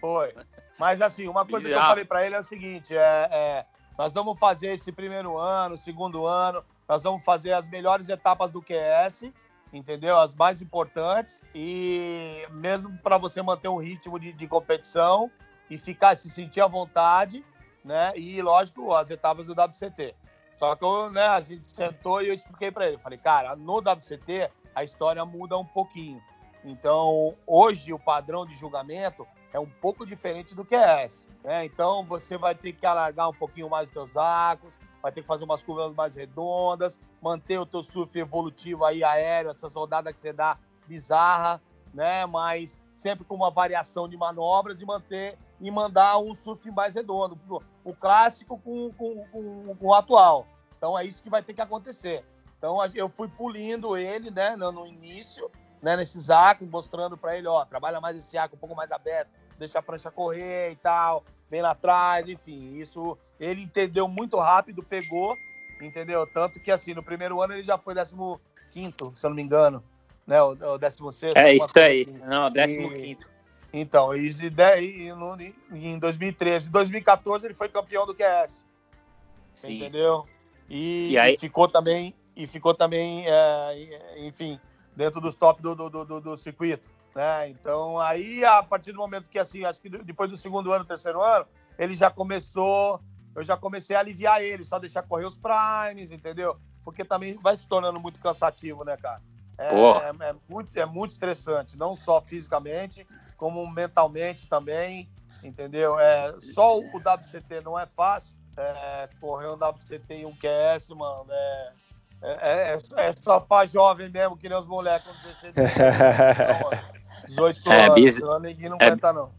foi. Mas assim, uma coisa que eu falei pra ele é o seguinte: é, é, nós vamos fazer esse primeiro ano, segundo ano, nós vamos fazer as melhores etapas do QS, entendeu? As mais importantes e mesmo para você manter um ritmo de, de competição e ficar se sentir à vontade, né? E lógico as etapas do WCT. Só que eu, né, a gente sentou e eu expliquei para ele, falei, cara, no WCT a história muda um pouquinho. Então, hoje o padrão de julgamento é um pouco diferente do esse. Né? Então, você vai ter que alargar um pouquinho mais os seus arcos, vai ter que fazer umas curvas mais redondas, manter o teu surf evolutivo aí aéreo, essas rodadas que você dá bizarra, né? Mas sempre com uma variação de manobras e manter e mandar um surf mais redondo, o clássico com, com, com, com o atual. Então é isso que vai ter que acontecer. Então eu fui pulindo ele, né, no, no início, né, nesses arcos, mostrando para ele, ó, trabalha mais esse arco um pouco mais aberto, deixa a prancha correr e tal, vem lá atrás, enfim, isso ele entendeu muito rápido, pegou, entendeu? Tanto que assim, no primeiro ano ele já foi 15 se eu não me engano, né, o, o 16 É isso aí. assim. Não, 15 Então, e, e no- em 2013, em 2014 ele foi campeão do QS, Sim. entendeu? E, E aí- e ficou também, e ficou também, é, enfim, dentro dos top do, do, do, do- do circuito, né? Então, aí, a partir do momento que, assim, acho que depois do segundo ano, terceiro ano, ele já começou, eu já comecei a aliviar ele, só deixar correr os primes, entendeu? Porque também vai se tornando muito cansativo, né, cara? É, Porra. é, muito, é muito estressante, não só fisicamente, como mentalmente também, entendeu? É, só o WCT não é fácil, é, correr um WCT e um QS, mano, é, é, é, é só pra jovem mesmo, que nem os moleques com 16, 17, mano. 18 É, anos, biz- senão ninguém não é- aguenta, não.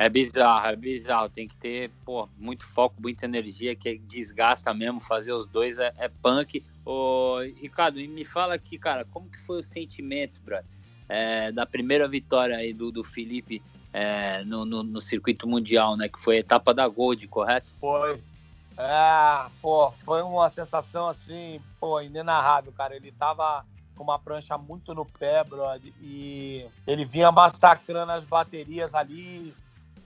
É bizarro, é bizarro. Tem que ter, pô, muito foco, muita energia, que desgasta mesmo. Fazer os dois é, é punk. Ô, Ricardo, me fala aqui, cara, como que foi o sentimento, brother, é, da primeira vitória aí do, do Felipe é, no, no, no circuito mundial, né? Que foi a etapa da Gold, correto? Foi. É, pô, foi uma sensação assim, pô, inenarrável, cara. Ele tava com uma prancha muito no pé, brother, e ele vinha massacrando as baterias ali,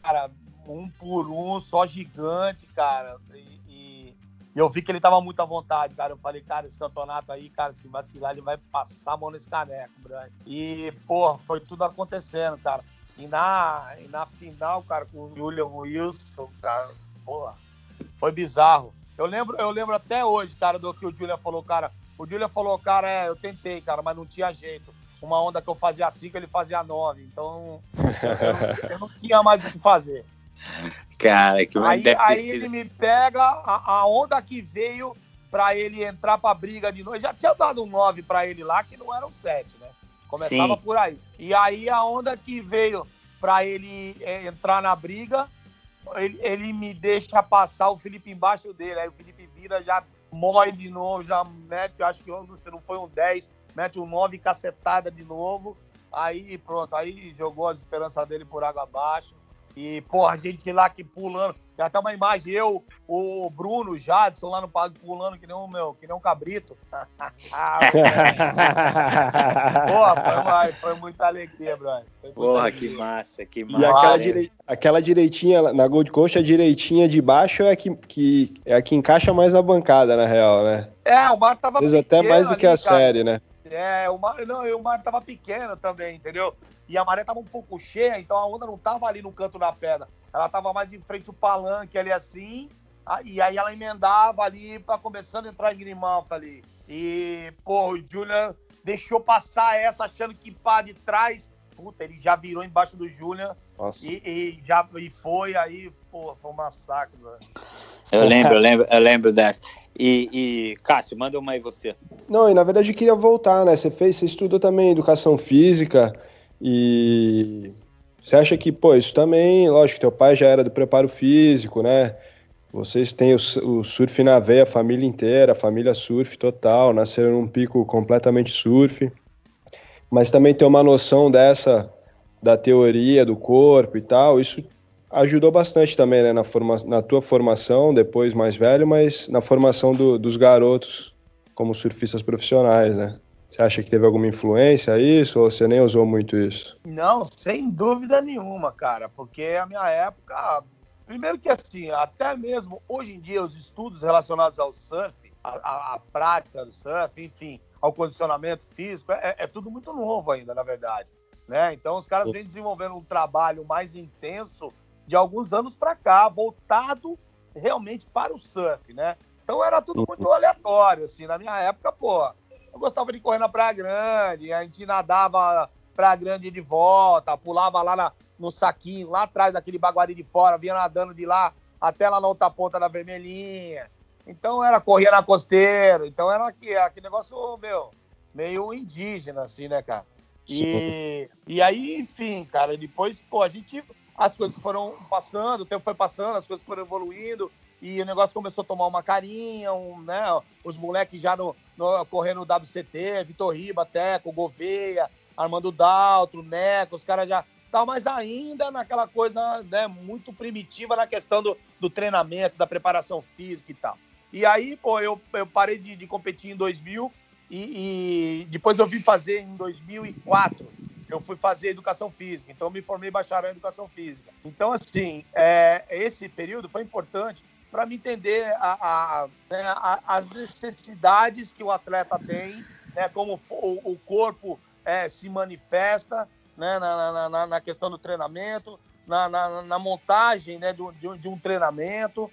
cara, um por um, só gigante, cara. E, e- eu vi que ele tava muito à vontade, cara. Eu falei, cara, esse campeonato aí, cara, se vacilar, ele vai passar a mão nesse caneco, brother. E, pô, foi tudo acontecendo, cara. E na, e na final, cara, com o Julian Wilson, cara, porra, foi bizarro. Eu lembro, eu lembro até hoje, cara, do que o Julian falou, cara. O Julian falou, cara, é, eu tentei, cara, mas não tinha jeito. Uma onda que eu fazia 5, ele fazia 9. Então, eu, eu não, tinha mais o que fazer. Cara, que Aí, aí ele me pega, a, a onda que veio pra ele entrar pra briga de novo. Eu já tinha dado um 9 pra ele lá, que não era um 7, né? Começava Sim. por aí. E aí a onda que veio pra ele é, entrar na briga, ele, ele me deixa passar o Felipe embaixo dele. Aí o Felipe vira, já morre de novo, já mete, acho que se não foi um 10, mete um 9 cacetada de novo. Aí pronto, aí jogou as esperanças dele por água abaixo. E, porra, a gente lá que pulando. Tem até uma imagem, eu, o Bruno, o Jadson lá no palco pulando que nem um, meu, que nem um cabrito. Porra, foi, uma- foi muita alegria, brother. Muita Porra, alegria. que massa, que E massa. aquela, Massa. direi- aquela direitinha na Gold Coast, a direitinha de baixo é a que, que, é a que encaixa mais na bancada, na real, né? É, o mar tava Às vezes até mais do que a ali, cara. série, né? É, o mar, não, o mar tava pequeno também, entendeu? E a maré tava um pouco cheia, então a onda não tava ali no canto da pedra. Ela tava mais de frente ao palanque ali assim. a- E aí ela emendava ali pra começando a entrar em Grimão, ali. E, pô, o Julian deixou passar essa achando que pá de trás. Puta, ele já virou embaixo do Julian e, e já e foi aí, porra, foi um massacre, velho. Eu lembro, eu lembro, eu lembro dessa. E, e, Cássio, manda uma aí você. Não, e na verdade eu queria voltar, né? Você fez, você estudou também educação física e você acha que, pô, isso também, lógico, teu pai já era do preparo físico, né? Vocês têm o, o surf na veia, a família inteira, a família surf total, nasceram num pico completamente surf. Mas também ter uma noção dessa, da teoria do corpo e tal, isso ajudou bastante também, né, na, forma, na tua formação, depois mais velho, mas na formação do, dos garotos como surfistas profissionais, né? Você acha que teve alguma influência isso ou você nem usou muito isso? Não, sem dúvida nenhuma, cara, porque a minha época, primeiro que assim, até mesmo hoje em dia os estudos relacionados ao surf, a, a, a prática do surf, enfim, ao condicionamento físico, é, é, tudo muito novo ainda, na verdade. Né? Então os caras vêm desenvolvendo um trabalho mais intenso de alguns anos para cá, voltado realmente para o surf, né? Então era tudo uhum. muito aleatório, assim. Na minha época, pô, eu gostava de correr na Praia Grande, a gente nadava Praia Grande de volta, pulava lá na, no saquinho, lá atrás daquele baguari de fora, vinha nadando de lá até lá na outra ponta da vermelhinha. Então era correr na costeira, então era aqui, aquele negócio, meu, meio indígena, assim, né, cara? E, e aí, enfim, cara, depois, pô, a gente as coisas foram passando, o tempo foi passando, as coisas foram evoluindo e o negócio começou a tomar uma carinha, um, né? Os moleques já no, no, correndo no WCT, Vitor Riba, Teco, Gouveia, Armando Daltro, Neco, os caras já tal, mas ainda naquela coisa né, muito primitiva na questão do, do treinamento, da preparação física e tal. E aí, pô, eu, eu parei de, de competir em 2000 e, e depois eu vim fazer em 2004 eu fui fazer educação física, então me formei bacharel em educação física. Então, assim, é, esse período foi importante para me entender a, a, né, a, as necessidades que o atleta tem, né, como o, o corpo é, se manifesta né, na, na, na, questão do treinamento, na, na, na montagem né, do, de, de um treinamento,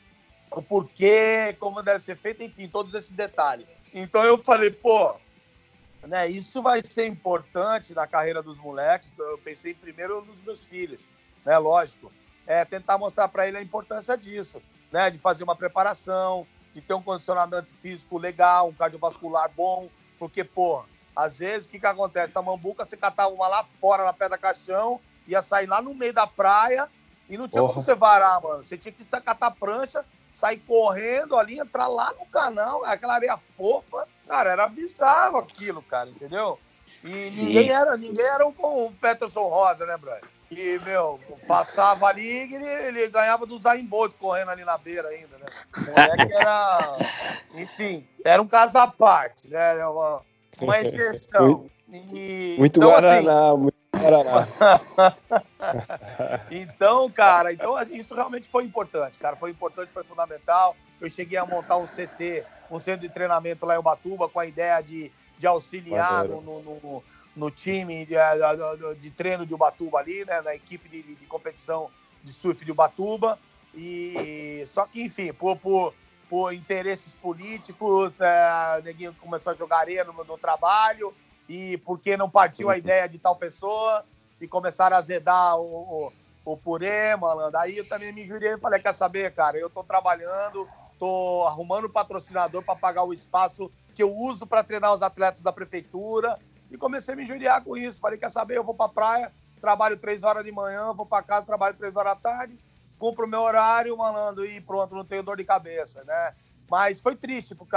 o porquê, como deve ser feito, enfim, todos esses detalhes. Então eu falei, pô, né? Isso vai ser importante na carreira dos moleques. Eu pensei primeiro nos meus filhos, né? Lógico. É tentar mostrar para ele a importância disso, né? De fazer uma preparação, de ter um condicionamento físico legal, um cardiovascular bom, porque, pô, às vezes o que, que acontece? Na Mambuca, você catava uma lá fora na pedra caixão, ia sair lá no meio da praia e não tinha como você varar, mano. Você tinha que catar prancha, sair correndo ali, entrar lá no canal, aquela areia fofa Cara, era bizarro aquilo, cara, entendeu? E Sim. ninguém era, ninguém era um, um Peterson Rosa, né, Brian? E, meu, passava ali e ele, ele ganhava do Zayn Bolt correndo ali na beira ainda, né? O moleque era... Enfim, era um caso à parte, né? Uma, uma exceção. E, muito então, Guaraná, assim. então, cara, então isso realmente foi importante, cara. Foi importante, foi fundamental. Eu cheguei a montar um CT um centro de treinamento lá em Ubatuba com a ideia de, de auxiliar no, no, no, no, time de, de, de, treino de Ubatuba ali, né, na equipe de, de, competição de surf de Ubatuba. E, só que, enfim, por, por, por interesses políticos, é, o neguinho começou a jogar areia no, no trabalho e porque não partiu a ideia de tal pessoa e começaram a azedar o, o, o purê, malandro. Aí eu também me jurei e falei, quer saber, cara, eu tô trabalhando, Estou arrumando patrocinador para pagar o espaço que eu uso para treinar os atletas da prefeitura. E comecei a me injuriar com isso. Falei, quer saber? Eu vou para a praia, trabalho três horas de manhã, vou para casa, trabalho três horas da tarde, cumpro o meu horário, malandro, e pronto, não tenho dor de cabeça, né? Mas foi triste, porque,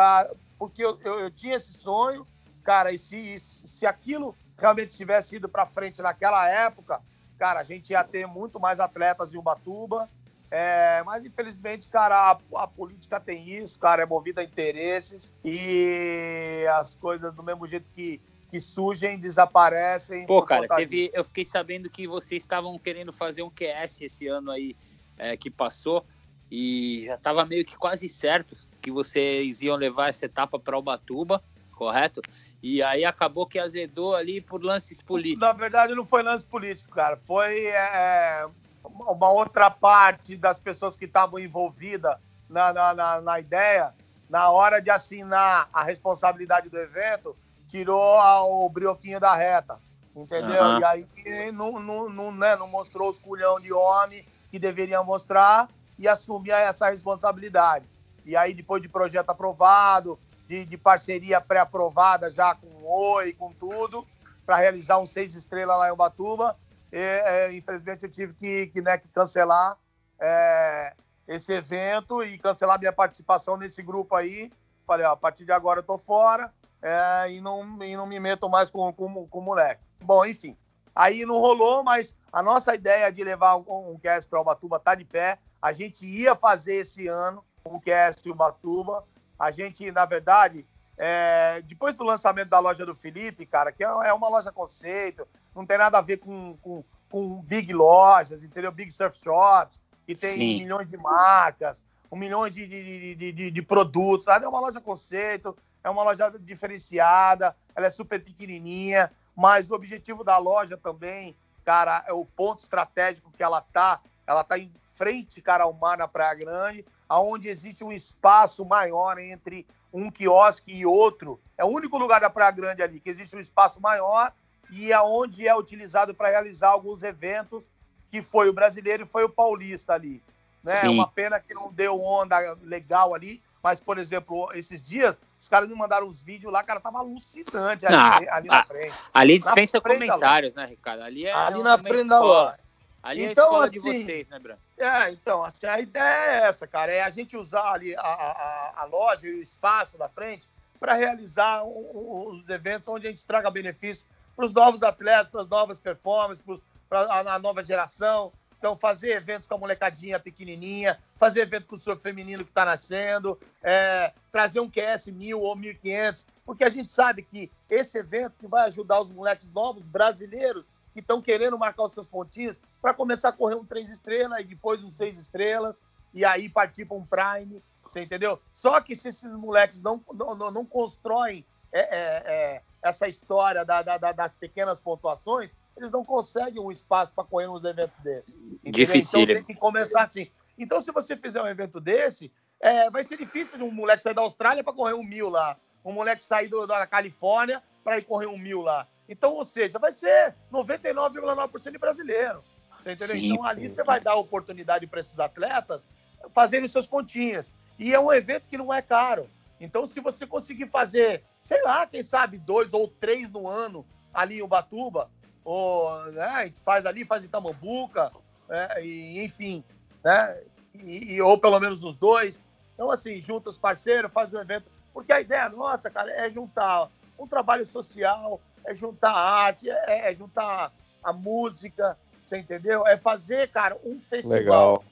porque eu, eu, eu tinha esse sonho, cara, e se, se aquilo realmente tivesse ido para frente naquela época, cara, a gente ia ter muito mais atletas em Ubatuba, é, mas infelizmente, cara, a, a, política tem isso, cara, é movida a interesses e as coisas do mesmo jeito que, que surgem, desaparecem. Pô, cara, teve, eu fiquei sabendo que vocês estavam querendo fazer um QS esse ano aí é, que passou e já estava meio que quase certo que vocês iam levar essa etapa para Ubatuba, correto? E aí acabou que azedou ali por lances políticos. Na verdade, não foi lance político, cara. Foi é, uma outra parte das pessoas que estavam envolvidas na, na, na, na, ideia, na hora de assinar a responsabilidade do evento, tirou o brioquinho da reta, entendeu? Uhum. E aí não, não, não, né, não mostrou os culhão de homem que deveria mostrar, e assumir essa responsabilidade. E aí, depois de projeto aprovado, de, de parceria pré-aprovada já com o Oi, com tudo, para realizar um seis estrelas lá em Ubatuba, e, é, infelizmente eu tive que, que, né, que cancelar é, esse evento e cancelar minha participação nesse grupo aí. Falei, ó, a partir de agora eu tô fora é, e, não, e não me meto mais com, com, com o moleque. Bom, enfim, aí não rolou, mas a nossa ideia de levar um, um cast para Ubatuba tá de pé. A gente ia fazer esse ano um cast Ubatuba. A gente, na verdade, é, depois do lançamento da loja do Felipe, cara, que é, é uma loja conceito, não tem nada a ver com, com, com big lojas, entendeu? Big surf shops, que tem Sim. milhões de marcas, um milhão de, de, de, de, de produtos. É uma loja conceito, é uma loja diferenciada, ela é super pequenininha, mas o objetivo da loja também, cara, é o ponto estratégico que ela tá. Ela tá em frente, cara, ao mar na Praia Grande, aonde existe um espaço maior entre um quiosque e outro. É o único lugar da Praia Grande ali que existe um espaço maior e aonde é, é utilizado para realizar alguns eventos, que foi o brasileiro e foi o paulista ali. Né? É uma pena que não deu onda legal ali, mas, por exemplo, esses dias, os caras me mandaram uns vídeos lá, cara, tava alucinante ali, não, ali na frente. Ali dispensa comentários, né, Ricardo? Ali, é ali na frente da loja. Ali então, é a escola assim, de vocês, né, Bruno? É, então, assim, a ideia é essa, cara, é a gente usar ali a, a, a loja e o espaço da frente para realizar os eventos onde a gente traga benefício para os novos atletas, para as novas performances, para a nova geração. Então, fazer eventos com a molecadinha pequenininha, fazer evento com o surf feminino que está nascendo, é, trazer um QS 1000 ou 1500, porque a gente sabe que esse evento que vai ajudar os moleques novos brasileiros que estão querendo marcar os seus pontinhos para começar a correr um três estrelas e depois um seis estrelas e aí partir para um prime, você entendeu? Só que se esses moleques não, não, não constroem é, é, é, essa história da, da, das pequenas pontuações, eles não conseguem um espaço para correr nos eventos desses. Difícil. Então tem que começar assim. Então, se você fizer um evento desse, é, vai ser difícil de um moleque sair da Austrália para correr um mil lá. Um moleque sair do, da Califórnia para ir correr um mil lá. Então, ou seja, vai ser 99,9% de brasileiro. Você entendeu? Sim, então, ali você vai dar oportunidade para esses atletas fazerem seus pontinhos. E é um evento que não é caro. Então, se você conseguir fazer, sei lá, quem sabe, dois ou três no ano ali em Ubatuba, ou né, a gente faz ali, faz em Tamambuca, né, e, enfim, né, e, e, ou pelo menos os dois. Então, assim, junta os parceiros, faz um evento. Porque a ideia nossa, cara, é juntar um trabalho social, é juntar a arte, é, é juntar a música, você entendeu? É fazer, cara, um festival. Legal.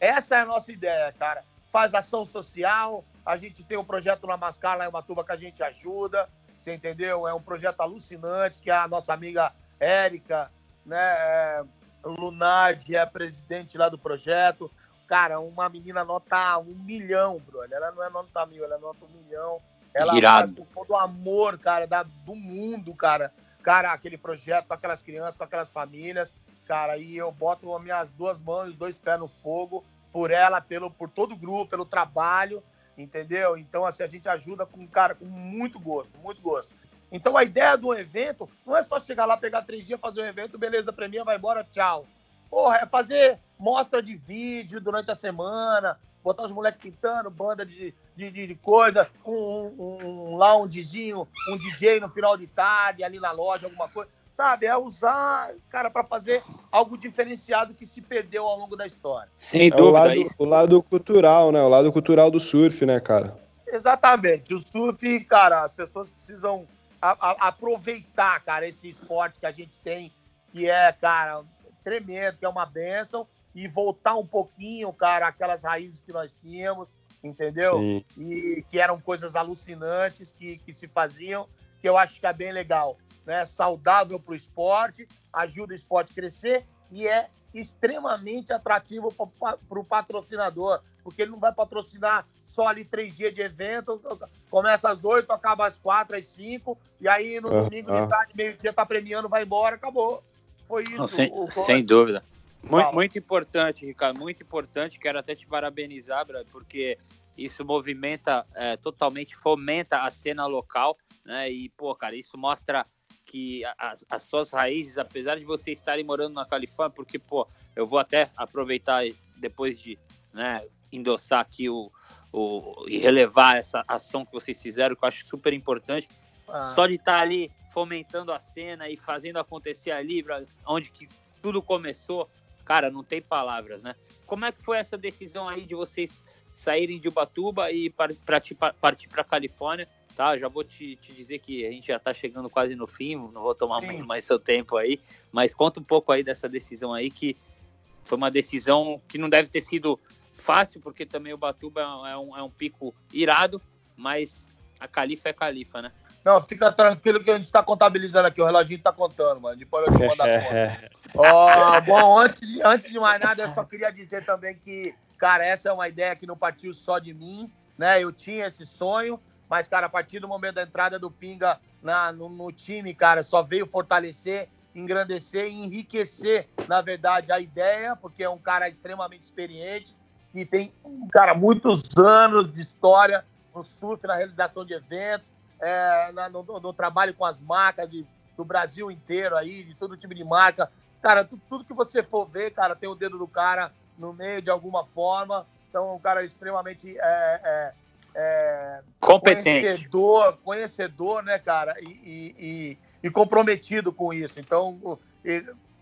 Essa é a nossa ideia, cara. Faz ação social, a gente tem um projeto na Mascar, lá em Matuba, que a gente ajuda, você entendeu? É um projeto alucinante, que a nossa amiga Érica, né, é, Lunardi é a presidente lá do projeto. Cara, uma menina nota um milhão, brother. Ela não é nota mil, ela é nota um milhão. Ela Irado. faz com todo o amor, cara, da, do mundo, cara. Cara, aquele projeto com aquelas crianças, com aquelas famílias, cara, e eu boto as minhas duas mãos, os dois pés no fogo por ela, pelo, por todo o grupo, pelo trabalho, entendeu? Então, assim, a gente ajuda com, cara, com muito gosto, muito gosto. Então, a ideia do evento não é só chegar lá, pegar três dias, fazer um evento, beleza, premia, vai embora, tchau. Porra, é fazer mostra de vídeo durante a semana, botar os moleques pintando, banda de, de, de coisa, um, um, um loungezinho, um DJ no final de tarde, ali na loja, alguma coisa. Sabe? É usar, cara, para fazer algo diferenciado que se perdeu ao longo da história. Sem dúvida. É o, lado, o lado cultural, né? O lado cultural do surf, né, cara? Exatamente. O surf, cara, as pessoas precisam a, a, aproveitar, cara, esse esporte que a gente tem, que é, cara, tremendo, que é uma bênção, e voltar um pouquinho, cara, aquelas raízes que nós tínhamos, entendeu? Sim. E que eram coisas alucinantes que, que se faziam, que eu acho que é bem legal, né? Saudável para o esporte, ajuda o esporte a crescer e é extremamente atrativo para o patrocinador, porque ele não vai patrocinar só ali três dias de evento, começa às oito, acaba às quatro, às cinco, e aí no domingo de tarde, meio-dia, tá premiando, vai embora, acabou. Foi isso. Não, sem, o... sem dúvida. Muito, muito, importante, Ricardo, muito importante. Quero até te parabenizar, porque isso movimenta é, totalmente, fomenta a cena local, né? E, pô, cara, isso mostra que as, as, suas raízes, apesar de você estarem morando na Califórnia, porque, pô, eu vou até aproveitar depois de né, endossar aqui o, o, e relevar essa ação que vocês fizeram, que eu acho super importante. Ah. Só de estar tá ali fomentando a cena e fazendo acontecer ali, onde que tudo começou, cara, não tem palavras, né? Como é que foi essa decisão aí de vocês saírem de Ubatuba e partir para a Califórnia? Tá, já vou te, te, dizer que a gente já está chegando quase no fim, não vou tomar Sim. muito mais seu tempo aí, mas conta um pouco aí dessa decisão aí, que foi uma decisão que não deve ter sido fácil, porque também o Batuba é um, é um pico irado, mas a Califa é Califa, né? Não, fica tranquilo que a gente está contabilizando aqui, o reloginho está contando, mano. Depois eu te mando a conta. oh, bom, antes de, antes de mais nada, eu só queria dizer também que, cara, essa é uma ideia que não partiu só de mim, né? Eu tinha esse sonho, mas, cara, a partir do momento da entrada do Pinga na, no, no time, cara, só veio fortalecer, engrandecer e enriquecer, na verdade, a ideia, porque é um cara extremamente experiente, que tem, cara, muitos anos de história no surf, na realização de eventos, é, na, no, no, trabalho com as marcas de, do Brasil inteiro aí, de todo tipo de marca. Cara, tudo, tudo, que você for ver, cara, tem o dedo do cara no meio de alguma forma. Então, um cara extremamente é, é, é competente, conhecedor, conhecedor, né, cara, e, e, e, e comprometido com isso. Então,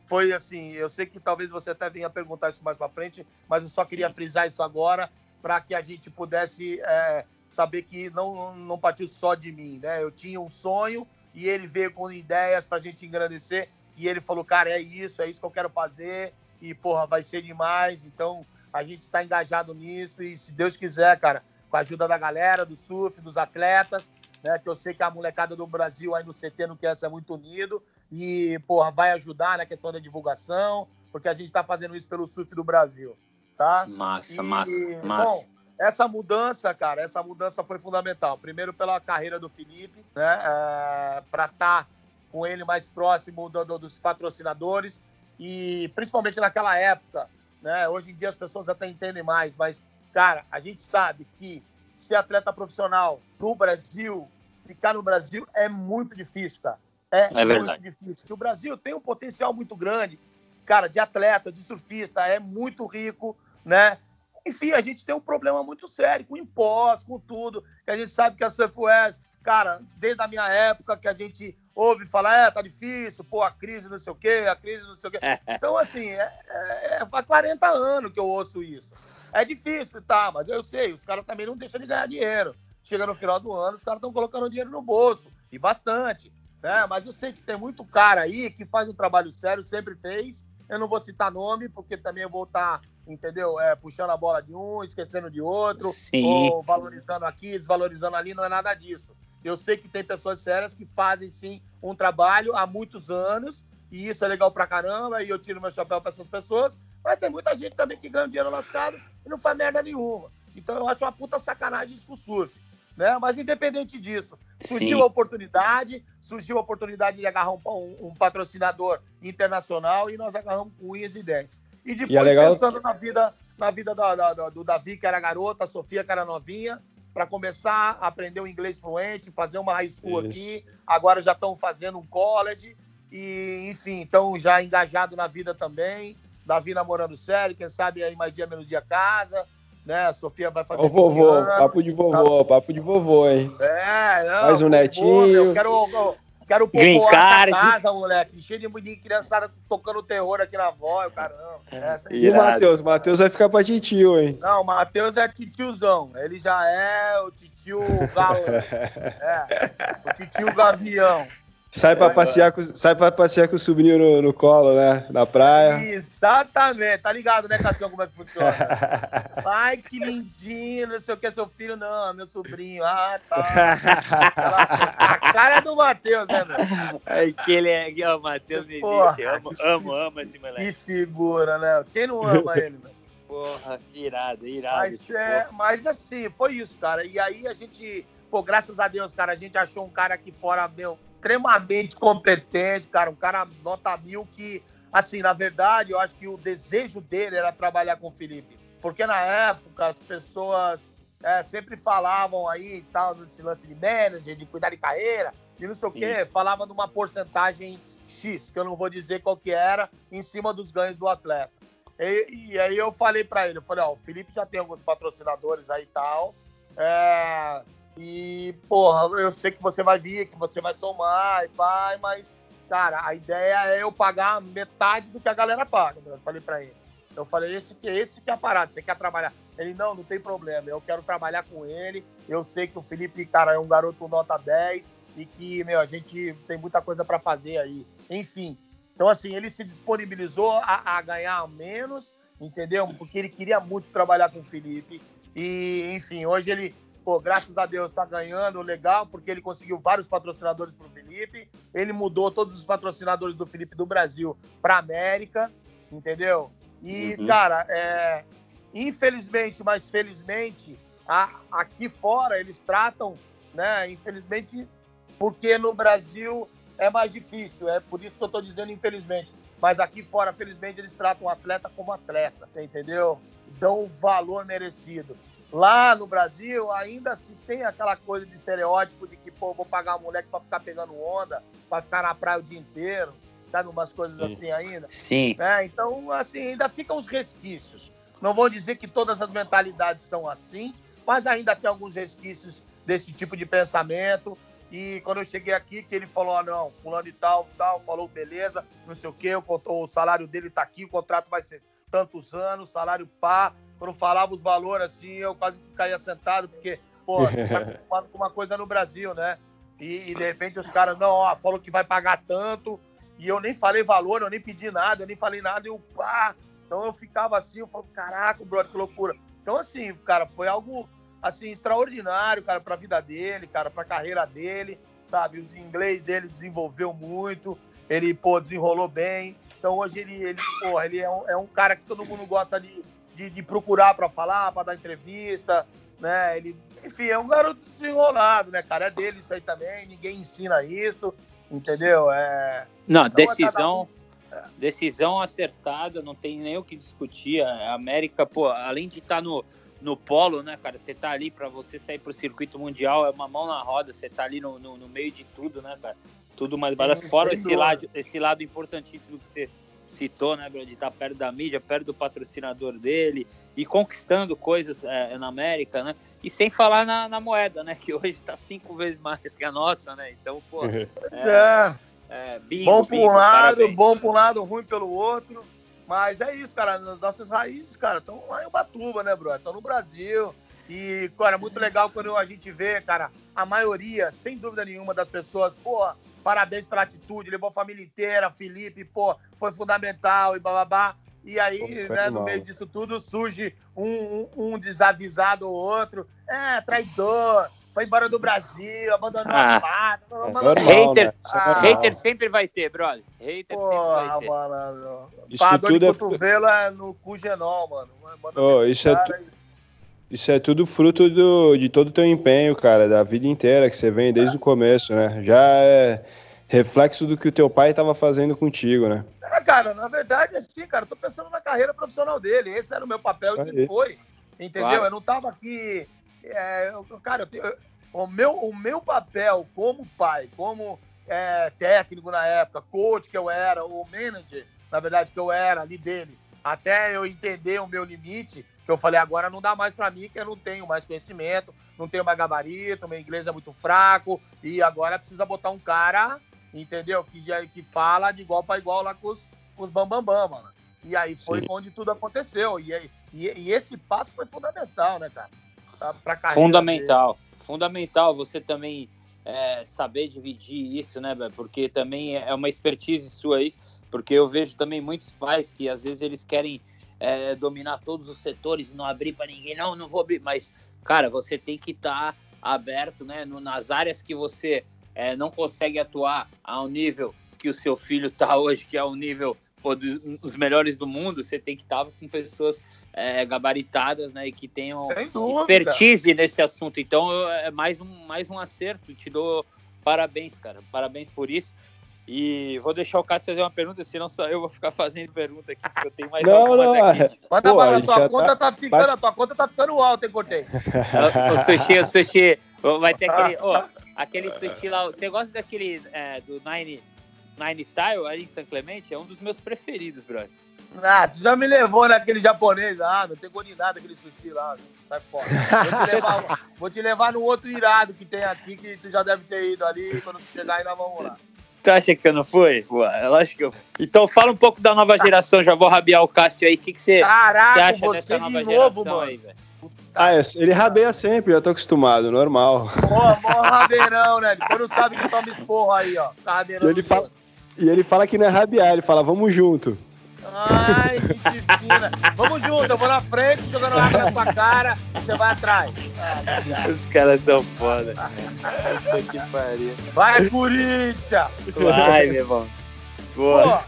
foi assim. Eu sei que talvez você até venha perguntar isso mais para frente, mas eu só queria Sim. frisar isso agora para que a gente pudesse é, saber que não, não partiu só de mim, né? Eu tinha um sonho e ele veio com ideias para a gente engrandecer e ele falou, cara, é isso, é isso que eu quero fazer e, porra, vai ser demais. Então, a gente está engajado nisso e, se Deus quiser, cara, com a ajuda da galera, do surf, dos atletas, né, que eu sei que a molecada do Brasil aí no CT no QS é muito unido e, porra, vai ajudar na questão da divulgação, porque a gente está fazendo isso pelo surf do Brasil, tá? Massa, e, massa, massa. Essa mudança, cara, essa mudança foi fundamental. Primeiro pela carreira do Felipe, né? É, para estar tá com ele mais próximo do, do, dos patrocinadores e principalmente naquela época, né? Hoje em dia as pessoas até entendem mais, mas cara, a gente sabe que ser atleta profissional no Brasil, ficar no Brasil é muito difícil, cara. É, é muito difícil. O Brasil tem um potencial muito grande, cara, de atleta, de surfista, é muito rico, né? Enfim, a gente tem um problema muito sério com impostos, com tudo, que a gente sabe que a Surfwest, cara, desde a minha época que a gente ouve falar, é, tá difícil, pô, a crise não sei o quê, a crise não sei o quê. Então, assim, é, é, é, faz 40 anos que eu ouço isso. É difícil, tá, mas eu sei, os caras também não deixam de ganhar dinheiro. Chega no final do ano, os caras estão colocando dinheiro no bolso, e bastante. Né? Mas eu sei que tem muito cara aí que faz um trabalho sério, sempre fez. Eu não vou citar nome, porque também eu vou estar tá entendeu? É, puxando a bola de um, esquecendo de outro, Sim. ou valorizando aqui, desvalorizando ali, não é nada disso. Eu sei que tem pessoas sérias que fazem sim um trabalho há muitos anos, e isso é legal pra caramba, e eu tiro meu chapéu para essas pessoas, mas tem muita gente também que ganha dinheiro lascado e não faz merda nenhuma. Então eu acho uma puta sacanagem isso com o surf. Né? Mas independente disso, surgiu Sim. a oportunidade, surgiu a oportunidade de agarrar um, um, um patrocinador internacional e nós agarramos com unhas e dentes. E depois, e é legal... pensando na vida, na vida da, da, do Davi, que era garota, a Sofia, que era novinha, para começar a aprender o inglês fluente, fazer uma high school Isso. aqui. Agora já estão fazendo um college. E, enfim, estão já engajados na vida também. Davi namorando sério, quem sabe aí mais dia, menos dia casa. Né? A Sofia vai fazer. Ô, vovô, anos, papo de vovô, tá... papo de vovô, hein? É, não, Mais um vovô, netinho. Eu quero, Quero povoar essa casa, moleque. Cheio de, criançada tocando terror aqui na voz, caramba. Essa e o Matheus? O Matheus vai ficar pra titio, hein? Não, o Matheus é titiozão. Ele já é o titio galã. é, o titio gavião. Sai para passear, com, sai pra passear com o sobrinho no, no, colo, né? Na praia. Exatamente. Tá ligado, né, Cassião, como é que funciona? Ai, que lindinho, não sei o que, seu filho. Não, meu sobrinho. Ah, tá. A cara é do Matheus, né, meu? É que ele é... O Matheus me diz, amo, amo, amo esse moleque. Que figura, né? Quem não ama ele, meu? Porra, irado, irado. Mas, é, mas assim, foi isso, cara. E aí a gente... Pô, graças a Deus, cara, a gente achou um cara aqui fora, meu extremamente competente, cara, um cara nota mil que, assim, na verdade, eu acho que o desejo dele era trabalhar com o Felipe. Porque na época as pessoas é, sempre falavam aí e tal, nesse lance de manager, de cuidar de carreira, e não sei o quê, falava de uma porcentagem X, que eu não vou dizer qual que era, em cima dos ganhos do atleta. E, e aí eu falei para ele, eu falei, ó, o Felipe já tem alguns patrocinadores aí e tal. É, e, porra, eu sei que você vai vir, que você vai somar e vai, mas, cara, a ideia é eu pagar metade do que a galera paga. Eu falei para ele. Eu falei, esse, esse que é a parada, você quer trabalhar? Ele, não, não tem problema, eu quero trabalhar com ele. Eu sei que o Felipe, cara, é um garoto nota 10 e que, meu, a gente tem muita coisa para fazer aí. Enfim, então, assim, ele se disponibilizou a, a, ganhar menos, entendeu? Porque ele queria muito trabalhar com o Felipe. E, enfim, hoje ele, pô, graças a Deus, está ganhando legal, porque ele conseguiu vários patrocinadores para o Felipe. Ele mudou todos os patrocinadores do Felipe do Brasil para América, entendeu? E, uhum. cara, é, infelizmente, mas felizmente, a, aqui fora eles tratam, né? Infelizmente, porque no Brasil é mais difícil. É por isso que eu estou dizendo, infelizmente. Mas aqui fora, felizmente, eles tratam o atleta como atleta, entendeu? Dão o valor merecido. Lá no Brasil, ainda se tem aquela coisa de estereótipo de que, pô, vou pagar um moleque para ficar pegando onda, para ficar na praia o dia inteiro, sabe? Umas coisas Sim. assim ainda. Sim. É, então, assim, ainda ficam os resquícios. Não vou dizer que todas as mentalidades são assim, mas ainda tem alguns resquícios desse tipo de pensamento. E quando eu cheguei aqui, que ele falou, ah, não, fulano e tal, tal, falou, beleza, não sei o quê, o, o salário dele tá aqui, o contrato vai ser tantos anos, salário pá. Quando falava os valores assim, eu quase caía sentado, porque, pô, você tá acostumado com uma coisa no Brasil, né? E, e de repente os caras, não, ó, falou que vai pagar tanto, e eu nem falei valor, eu nem pedi nada, eu nem falei nada, e eu, pá. Então eu ficava assim, eu falo, caraca, brother, que loucura. Então, assim, cara, foi algo assim, extraordinário, cara, para a vida dele, cara, para a carreira dele, sabe? O inglês dele desenvolveu muito, ele, pô, desenrolou bem. Então hoje ele, ele, pô, ele é um, é um cara que todo mundo gosta de, de, de procurar para falar, para dar entrevista, né? Ele, enfim, é um garoto desenrolado, né, cara? É dele isso aí também, ninguém ensina isso, entendeu? É... Não, então, decisão. É decisão acertada, não tem nem o que discutir. A América, pô, além de estar tá no, no polo, né, cara? Você tá ali para você sair pro circuito mundial, é uma mão na roda, você tá ali no, no, no meio de tudo, né, cara? Tudo mais barato. Fora esse lado, esse lado importantíssimo que você citou, né, de estar tá perto da mídia, perto do patrocinador dele e conquistando coisas é, na América, né? E sem falar na, na, moeda, né? Que hoje está cinco vezes mais que a nossa, né? Então, pô. É, é, é bingo, bom por um lado, parabéns. bom por um lado, ruim pelo outro. Mas é isso, cara. As nossas raízes, cara, estão lá em Ubatuba, né, bro? Estão no Brasil. E, cara, muito legal quando a gente vê, cara, a maioria, sem dúvida nenhuma, das pessoas, pô, parabéns pela atitude, levou a família inteira, Felipe, pô, foi fundamental e bababá. E aí, pô, né, no meio disso tudo, surge um, um, um desavisado ou outro. É, traidor, foi embora do Brasil, abandonou ah, a pátria. É normal, hater, né? ah, hater sempre vai ter, brother. Hater Porra, sempre vai ter. Mano, isso Pá, tudo de é cotovelo é no Cugenol, mano. Oh, isso, é tu... isso é tudo fruto do, de todo o teu empenho, cara, da vida inteira que você vem desde o começo, né? Já é reflexo do que o teu pai estava fazendo contigo, né? É, cara, na verdade, assim, cara, eu tô pensando na carreira profissional dele. Esse era o meu papel e sempre foi. Entendeu? Claro. Eu não tava aqui é, cara, eu, o, meu, o meu papel como pai, como é, técnico na época, coach que eu era, o manager, na verdade, que eu era ali dele, até eu entender o meu limite, que eu falei, agora não dá mais para mim, que eu não tenho mais conhecimento, não tenho mais gabarito, meu inglês é muito fraco, e agora precisa botar um cara, entendeu? Que, já, que fala de igual para igual lá com os, com os bambambam, mano. E aí foi Sim. onde tudo aconteceu. E, e, e esse passo foi fundamental, né, cara? para carreira. Fundamental, dele. fundamental você também é, saber dividir isso, né, porque também é uma expertise sua isso, porque eu vejo também muitos pais que às vezes eles querem é, dominar todos os setores, não abrir para ninguém, não, não vou abrir, mas cara, você tem que estar tá aberto, né, no, nas áreas que você é, não consegue atuar ao nível que o seu filho está hoje, que é o nível pô, dos melhores do mundo, você tem que estar tá com pessoas é, gabaritadas, né, e que tenham expertise nesse assunto. Então, é mais um, mais um acerto. Te dou parabéns, cara. Parabéns por isso. E vou deixar o Cássio fazer uma pergunta, senão só eu vou ficar fazendo pergunta aqui, porque eu tenho mais não, não, aqui. É. Manda Pô, a tua conta tá... tá ficando, a tua conta tá ficando alta, hein, Cortei? o sushi, o sushi, vai ter aquele, aquele sushi lá, você gosta daquele, é, do Nine, Nine Style, ali em São Clemente? É um dos meus preferidos, brother. Ah, tu já me levou naquele japonês lá, não tem gosto de nada aquele sushi lá. Sai fora. Vou te, levar, vou te levar no outro irado que tem aqui, que tu já deve ter ido ali. Quando tu chegar aí, nós vamos lá. Tu acha que eu não fui? Pô, é lógico que eu Então fala um pouco da nova geração, já vou rabiar o Cássio aí. O que, que você, Caraca, você acha você dessa de nova novo, geração mano. aí, velho? Ah, é, ele rabeia sempre, eu tô acostumado, normal. Pô, mó rabeirão, né? Quando sabe que toma esporro aí, ó. Tá rabeirão. Ele fala- E ele fala que não é rabiar, ele fala, vamos junto. Ai, que. Vamos junto, eu vou na frente, jogando água na sua cara, você vai atrás. Ah, Os caras são foda. Que pariu. Vai, Corinthians! Vai, meu irmão. Pô, Boa.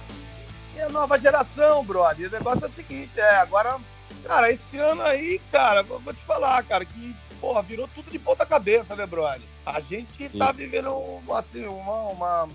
e a nova geração, brother. O negócio é o seguinte, é, agora, cara, esse ano aí, cara, vou, vou te falar, cara, que, porra, virou tudo de ponta cabeça, né, brother? A gente tá vivendo, assim, uma, uma,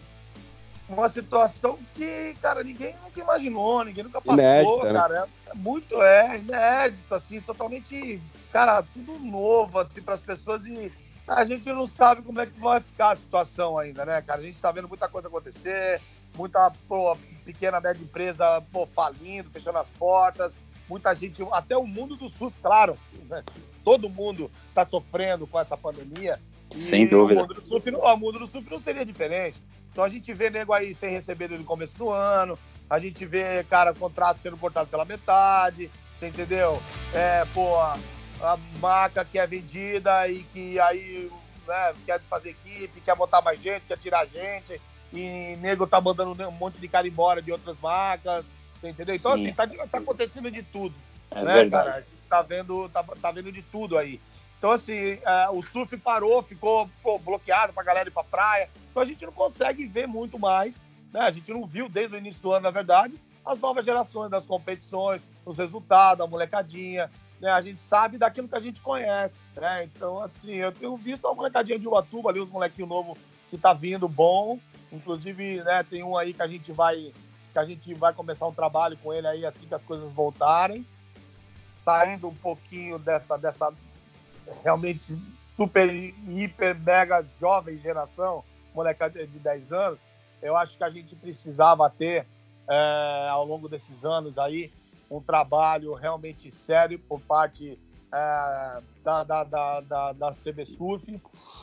uma situação que, cara, ninguém nunca imaginou, ninguém nunca passou, Inédita, né? cara. É, é muito, é, inédito, assim, totalmente, cara, tudo novo, assim, pras pessoas e a gente não sabe como é que vai ficar a situação ainda, né, cara? A gente tá vendo muita coisa acontecer, muita pô, pequena, média empresa pô, falindo, fechando as portas, muita gente, até o mundo do surf, claro, né? todo mundo está sofrendo com essa pandemia. Sem dúvida. O mundo, do surf, não- o mundo do surf não seria diferente. Então a gente vê nego aí sem receber desde o começo do ano, a gente vê, cara, contrato sendo cortado pela metade, você entendeu? É, pô, a, marca que é vendida e que aí né, quer desfazer equipe, quer botar mais gente, quer tirar gente e nego tá mandando um monte de cara embora de outras marcas, você entendeu? Então, Sim. assim, tá, tá acontecendo de tudo, É né, verdade. cara? A gente tá vendo, tá, tá vendo de tudo aí. Então, assim, é, o surf parou, ficou pô, bloqueado pra galera ir pra praia. Então, a gente não consegue ver muito mais, né? A gente não viu desde o início do ano, na verdade, as novas gerações das competições, os resultados, a molecadinha, né? A gente sabe daquilo que a gente conhece, né? Então, assim, eu tenho visto a molecadinha de Ubatuba ali, os molequinhos novos que tá vindo bom. Inclusive, né, tem um aí que a gente vai que a gente vai começar um trabalho com ele aí assim que as coisas voltarem. Saindo um pouquinho dessa dessa realmente super hiper mega jovem geração, molecada de 10 anos, eu acho que a gente precisava ter é, ao longo desses anos aí um trabalho realmente sério por parte é, da, da, da, da, da CB Surf,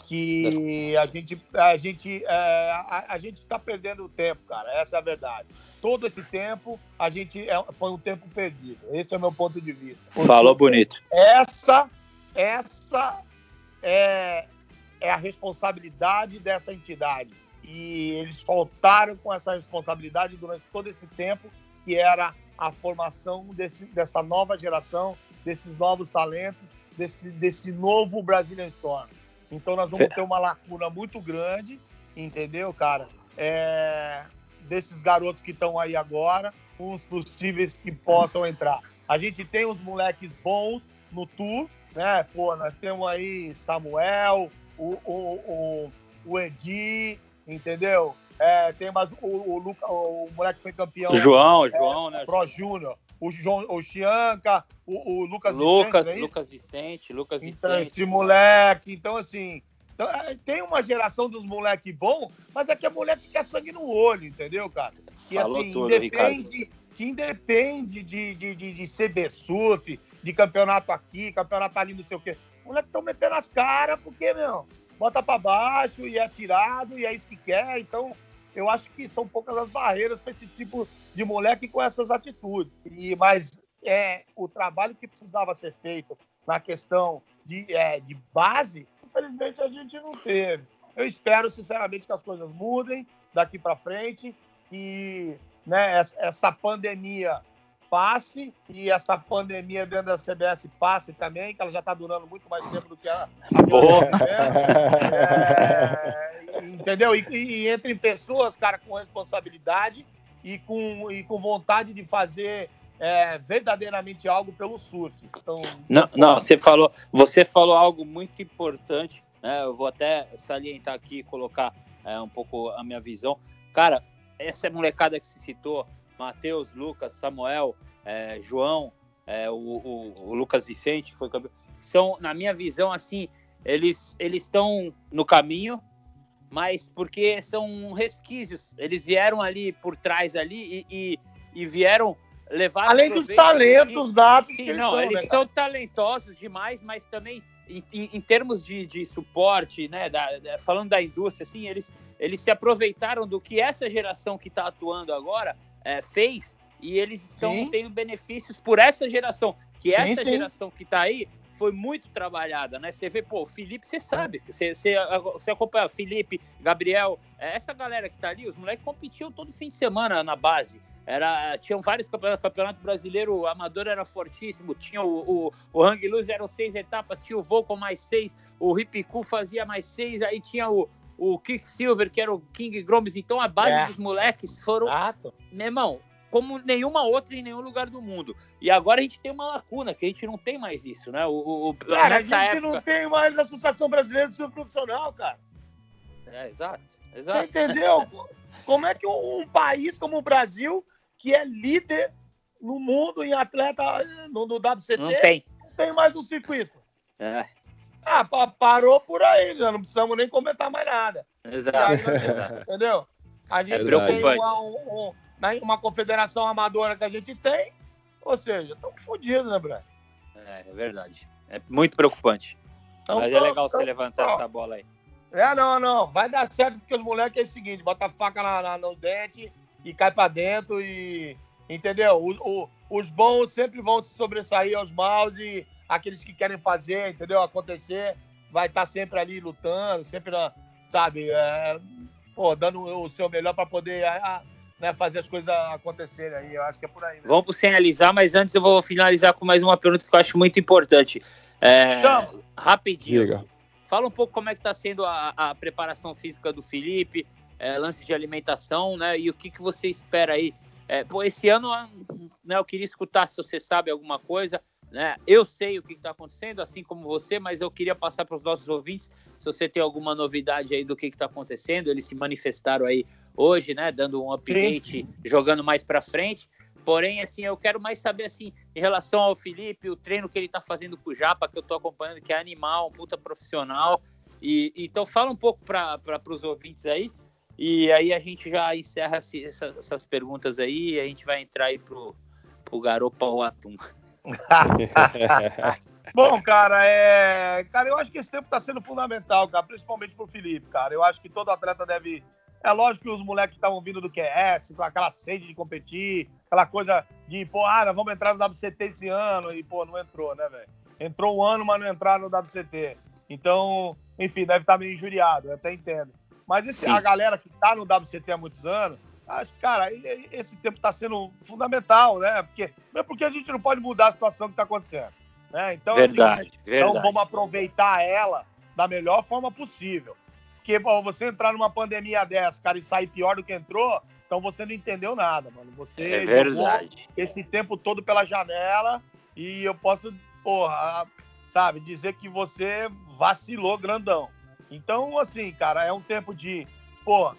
que a gente a gente é, a, a gente está perdendo tempo, cara. Essa é a verdade. Todo esse tempo a gente é, foi um tempo perdido. Esse é o meu ponto de vista. Falou bonito. Essa essa é, é a responsabilidade dessa entidade. E eles faltaram com essa responsabilidade durante todo esse tempo, que era a formação desse, dessa nova geração, desses novos talentos, desse, desse novo Brazilian Storm. Então nós vamos ter uma lacuna muito grande, entendeu, cara? É, desses garotos que estão aí agora, uns possíveis que possam entrar. A gente tem uns moleques bons no tour, né? Pô, nós temos aí Samuel, o, o, o, o Edi, entendeu? É, tem mais o, o, Luca, o moleque que foi campeão O João, o João, né? Pro Júnior, o, João, o Chianca, o, o Lucas Lucas, Vicente, é? Lucas Vicente, Lucas Então, Vicente. esse moleque, então assim, então, é, tem uma geração dos moleque bom, mas é que é moleque que quer sangue no olho, entendeu, cara? Que Falou assim, tudo, independe, que independe de, de, de, de CB Surf, de campeonato aqui, campeonato ali, não sei o quê. Os moleques estão metendo as caras, porque, meu, bota pra baixo e é tirado, e é isso que quer. Então, eu acho que são poucas as barreiras para esse tipo de moleque com essas atitudes. E, mas é, o trabalho que precisava ser feito na questão de, é, de base, infelizmente a gente não teve. Eu espero, sinceramente, que as coisas mudem daqui para frente, que né, essa pandemia passe e essa pandemia dentro da CBS passe também, que ela já está durando muito mais tempo do que a, Boa. é, entendeu? E, e entre pessoas, cara, com responsabilidade e com, e com vontade de fazer é, verdadeiramente algo pelo surf. Então, Não, não, você falou, você falou algo muito importante, né? Eu vou até salientar aqui e colocar é, um pouco a minha visão. Cara, essa molecada que se citou, Matheus, Lucas, Samuel, é, João, é, o, o- o Lucas Vicente, que foi campeão, são, na minha visão, assim, eles eles estão no caminho, mas porque são resquícios. Eles vieram ali por trás ali e, e, e vieram levar. Além dos talentos natos Sim, que eles não, são, eles né, são talentosos demais, mas também em, em- em termos de, de suporte, né, da- da- falando da indústria, assim, eles, eles se aproveitaram do que essa geração que está atuando agora é, fez e eles estão Sim. tendo benefícios por essa geração, que Sim, essa sim. geração que está aí foi muito trabalhada, né? Você vê, pô, o Felipe, você sabe, você, você, você acompanha Felipe, Gabriel, é, essa galera que tá ali, os moleques competiam todo fim de semana na base. Era, tinham vários campeonatos, campeonato brasileiro, o amador era fortíssimo, tinha o, o, o Hang Loose, eram seis etapas, tinha o Volcom mais seis, o Ripicu fazia mais seis, aí tinha o, o Quicksilver, que era o King Gromes, então a base É. dos moleques foram Exato. meu irmão, como nenhuma outra em nenhum lugar do mundo. E agora a gente tem uma lacuna, que a gente não tem mais isso, né? O, o- Cara, a gente época. não tem mais a Associação Brasileira de Surf Profissional, cara. É, exato, Você exato. entendeu? Como é que um, um país como o Brasil, que é líder no mundo em atleta no, no WCT, Não tem. não tem mais um circuito? É, Ah, pa- parou por aí, já não precisamos nem comentar mais nada. exato, Aí, exato. Entendeu? A gente É tem preocupante. uma, um- um- né, uma confederação amadora que a gente tem, ou seja, estamos fodidos, né, Brad? É, é verdade. É muito preocupante. Então, Mas é então, legal você então, levantar ó. essa bola aí. É, não, não. Vai dar certo porque os moleques é o seguinte: bota a faca na, na- no dente e cai pra dentro e. Entendeu? O- o- os bons sempre vão se sobressair aos maus e aqueles que querem fazer, entendeu? Acontecer, vai estar sempre ali lutando, sempre, sabe? é, pô, dando o seu melhor pra poder ah, né, fazer as coisas acontecerem aí. Eu acho que é por aí. Né? Vamos pro finalizar, mas antes eu vou finalizar com mais uma pergunta que eu acho muito importante. É, Chama. rapidinho. Diga. Fala um pouco como é que está sendo a, a preparação física do Felipe, é, lance de alimentação, né? E o que, que você espera aí? É, pô, esse ano, né, eu queria escutar se você sabe alguma coisa, né? Eu sei o que está acontecendo, assim como você, mas eu queria passar para os nossos ouvintes se você tem alguma novidade aí do que está acontecendo. Eles se manifestaram aí hoje, né? Dando um update, jogando mais para frente. Porém, assim, eu quero mais saber, assim, em relação ao Felipe, o treino que ele tá fazendo com o Japa, que eu tô acompanhando, que é animal, um puta profissional. E, então, fala um pouco para os ouvintes aí. E aí a gente já encerra esse- essa- essas perguntas aí e a gente vai entrar aí pro, pro Garopa Atum. Bom, cara, é... cara, eu acho que esse tempo está sendo fundamental, cara, principalmente pro Felipe, cara. Eu acho que todo atleta deve. É lógico que os moleques que estavam vindo do QS, com aquela sede de competir, aquela coisa de, pô, ah, nós vamos entrar no WCT esse ano, e, pô, não entrou, né, velho? Entrou um ano, mas não entraram no WCT. Então, enfim, deve estar meio injuriado, eu até entendo. Mas esse, Sim. a galera que tá no WCT há muitos anos, acho que, cara, esse tempo está sendo fundamental, né? Porque, porque a gente não pode mudar a situação que está acontecendo. Né? Então, é o seguinte, Verdade, então verdade. vamos aproveitar ela da melhor forma possível. Porque pô, você entrar numa pandemia dessa, cara, e sair pior do que entrou, então você não entendeu nada, mano. Você É verdade. esse tempo todo pela janela e eu posso, porra, sabe, dizer que você vacilou grandão. Então, assim, cara, é um tempo de, pô,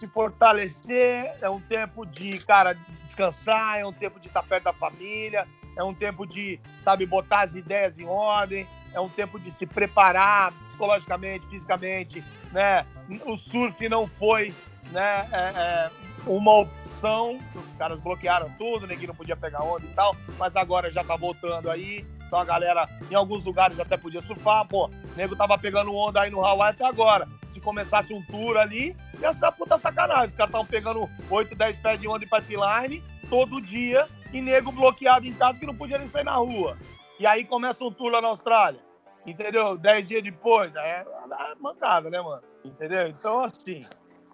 se fortalecer, é um tempo de, cara, descansar, é um tempo de estar perto da família, é um tempo de, sabe, botar as ideias em ordem, é um tempo de se preparar psicologicamente, fisicamente, né? O surf não foi, né, é, é, uma opção, os caras bloquearam tudo, ninguém não podia pegar onda e tal, mas agora já tá voltando aí, então a galera, em alguns lugares até podia surfar, pô, o nego tava pegando onda aí no Hawaii até agora, se começasse um tour ali, ia ser uma puta sacanagem, os caras estavam pegando 8, 10 pés de onda em pipeline, todo dia, e nego bloqueado em casa que não podia nem sair na rua. E aí começa um tour lá na Austrália, entendeu? Dez dias depois, é, é mancada, né, mano? Entendeu? Então, assim,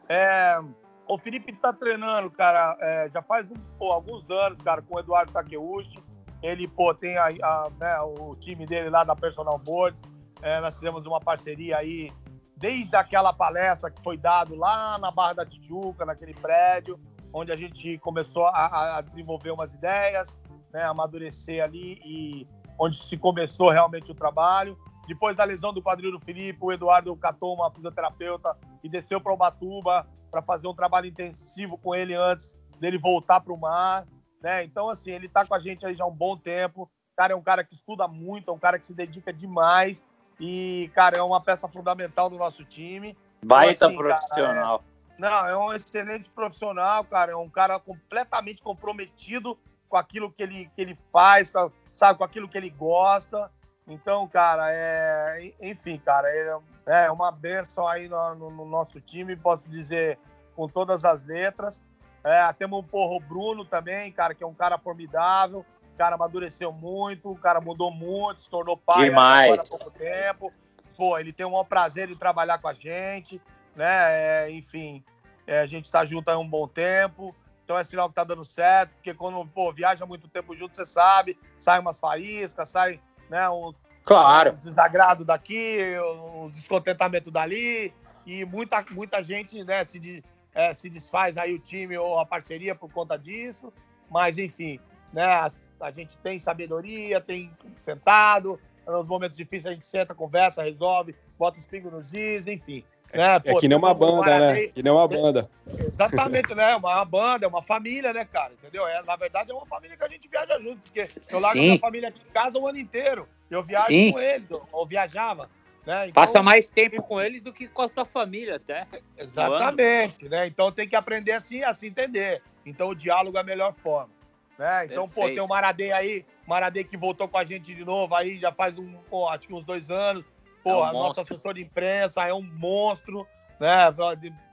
é, o Felipe tá treinando, cara, é, já faz um, pô, alguns anos, cara, com o Eduardo Takeuchi. Ele, pô, tem a, a, né, o time dele lá da Personal Boards. É, nós fizemos uma parceria aí desde aquela palestra que foi dado lá na Barra da Tijuca, naquele prédio, onde a gente começou a, a desenvolver umas ideias, né, amadurecer ali e onde se começou realmente o trabalho. Depois da lesão do quadril do Felipe, o Eduardo catou uma fisioterapeuta e desceu para Ubatuba para fazer um trabalho intensivo com ele antes dele voltar para o mar. Né? Então, assim, ele está com a gente aí já há um bom tempo. O cara é um cara que estuda muito, é um cara que se dedica demais. E, cara, é uma peça fundamental do nosso time. Baita assim, cara, profissional. Não, é um excelente profissional, cara. É um cara completamente comprometido com aquilo que ele, que ele faz, com, sabe, com aquilo que ele gosta. Então, cara, é, enfim, cara, é, é uma benção aí no, no, no nosso time, posso dizer com todas as letras. É, temos um porro Bruno também, cara, que é um cara formidável. O cara amadureceu muito, o cara mudou muito, se tornou pai há pouco tempo. Pô, ele tem o maior prazer de trabalhar com a gente, né? É, enfim, é, a gente está junto há um bom tempo. Então é sinal que tá dando certo, porque quando pô, viaja muito tempo junto, você sabe, sai umas faíscas, sai né, uns, Claro. uns desagrados daqui, uns descontentamentos dali, e muita, muita gente né, se, é, se desfaz aí o time ou a parceria por conta disso, mas enfim, né, a, a gente tem sabedoria, tem sentado, nos momentos difíceis a gente senta, conversa, resolve, bota os pingos nos is, enfim. né, É pô, que nem uma um banda, né? Que nem uma banda. Exatamente, né? Uma, uma banda, é uma família, né, cara? Entendeu? É, na verdade, é uma família que a gente viaja junto, porque eu largo Sim. minha família aqui em casa o ano inteiro. Eu viajo Sim. com eles, ou, ou viajava. Né? Então, Passa mais tempo com eles do que com a tua família, até. Exatamente, né? Então tem que aprender assim, a se entender. Então o diálogo é a melhor forma. Né? Então, pô, Perfeito. tem o Maradei aí, Maradei que voltou com a gente de novo aí, já faz um, pô, acho que uns dois anos. Pô, É um nosso assessor de imprensa é um monstro, né?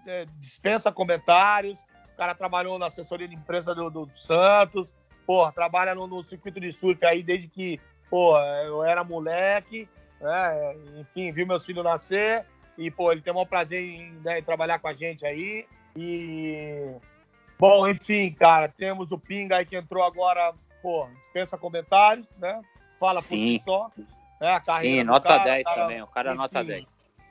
É, Dispensa comentários. O cara trabalhou na assessoria de imprensa do, do Santos. Pô, trabalha no, no circuito de surf aí desde que, pô, eu era moleque, né? Enfim, viu meus filhos nascer. E, pô, ele tem o maior prazer em, né, em trabalhar com a gente aí. E. Bom, enfim, cara, temos o Pinga aí que entrou agora, pô, dispensa comentários, né? Fala por Sim. si só. Né? A carreira Sim, nota cara, 10 cara, também. O cara é nota enfim. 10.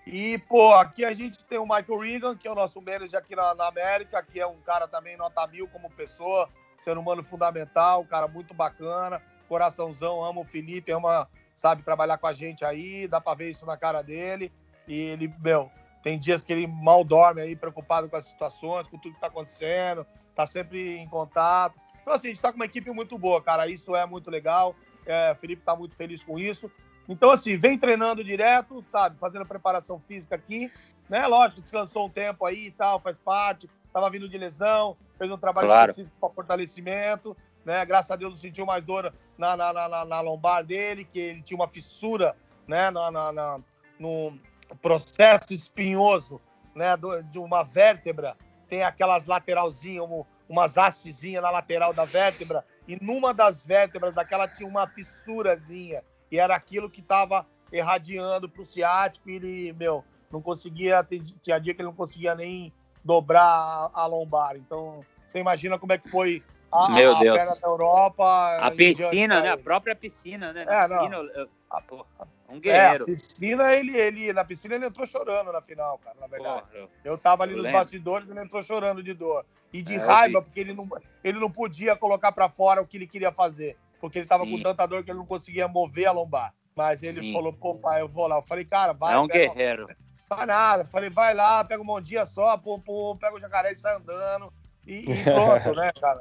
E, pô, aqui a gente tem o Michael Regan, que é o nosso manager aqui na, na América, que é um cara também nota mil como pessoa, ser humano fundamental, um cara muito bacana, coraçãozão, ama o Felipe, ama, sabe, trabalhar com a gente aí, dá pra ver isso na cara dele. E ele, meu, tem dias que ele mal dorme aí, preocupado com as situações, com tudo que tá acontecendo, tá sempre em contato. Então, assim, a gente tá com uma equipe muito boa, cara, isso é muito legal. É, o Felipe tá muito feliz com isso. Então, assim, vem treinando direto, sabe? Fazendo preparação física aqui, né? Lógico, descansou um tempo aí e tal, faz parte. Tava vindo de lesão, fez um trabalho Claro. específico para fortalecimento, né? Graças a Deus não sentiu mais dor na, na, na, na- lombar dele, que ele tinha uma fissura, né? Na, na, no processo espinhoso, né? do- de uma vértebra. Tem aquelas lateralzinhas, um- umas hastezinhas na lateral da vértebra, e numa das vértebras daquela tinha uma fissurazinha e era aquilo que estava irradiando para o ciático e ele, meu, não conseguia, tinha dia que ele não conseguia nem dobrar a, a lombar. Então, você imagina como é que foi a, Meu a Deus. da Europa. A piscina, né? A própria piscina, né? É, piscina, eu- eu- A- pô, um É, a guerreiro. piscina, ele, ele, na piscina ele entrou chorando na final, cara, na verdade. Porra, Eu tava ali Eu nos lembro. bastidores, ele entrou chorando de dor. E de É, raiva, vi. porque ele não, ele não podia colocar para fora o que ele queria fazer. Porque ele tava Sim. com tanta dor que ele não conseguia mover a lombar. Mas ele Sim. falou, pô, pai, eu vou lá. Eu falei, cara, vai. é um pega- guerreiro. Vai nada. Eu Falei, vai lá, pega um bom dia só, pô, pô, pega o jacaré e sai andando. E, e pronto, né, cara?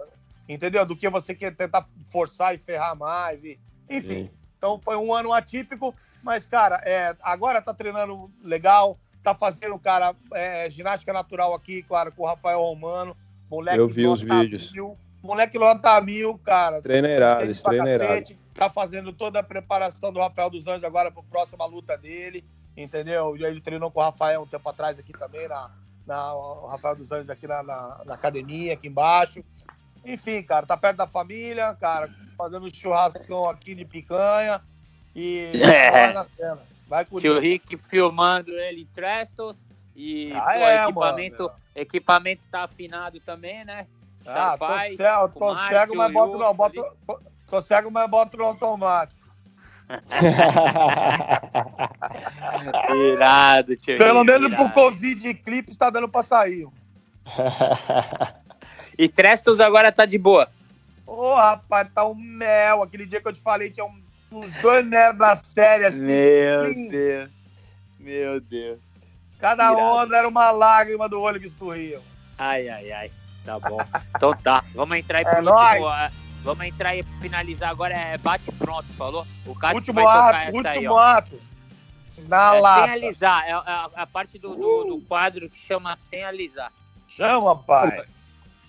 Entendeu? Do que você quer tentar forçar e ferrar mais. E... Enfim, Sim. então foi um ano atípico, mas, cara, é, agora tá treinando legal, tá fazendo, cara, é, ginástica natural aqui, claro, com o Rafael Romano. Moleque Eu vi os vídeos. Mil, moleque nota mil, cara. Treina irado, Tênis esse pra treino é irado. cacete, Tá fazendo toda a preparação do Rafael dos Anjos agora para a próxima luta dele, entendeu? Já ele treinou com o Rafael um tempo atrás aqui também, na, na, o Rafael dos Anjos aqui na, na, na academia, aqui embaixo. Enfim, cara, tá perto da família, cara, fazendo um churrascão aqui de picanha e É. vai na cena. Vai com Tio. Rick filmando ele em Trestos. E Ah, pô, é, equipamento, mano. equipamento tá afinado também, né? Ah, tô pai, cego, tô Márcio, cego, mas boto, não, boto, tô, tô cego, mas boto no automático. Irado, tio Pelo menos pro. Covid e clipe está dando pra sair. E Trestos agora tá de boa. Ô, rapaz, tá um mel. Aquele dia que eu te falei, tinha um- uns dois mel na série, assim. Meu sim. Deus. Meu Deus. Cada irado. onda era uma lágrima do olho que escorria. Ai, ai, ai. Tá bom. Então tá. Vamos entrar aí É pro nóis. último. ah, Vamos entrar aí pra finalizar agora. É bate pronto, falou? O Cássio último vai tocar ato, essa aí, último ó. ato. Na É, lata. sem alisar. É a, a parte do, do, do quadro que chama sem alisar. Chama, pai.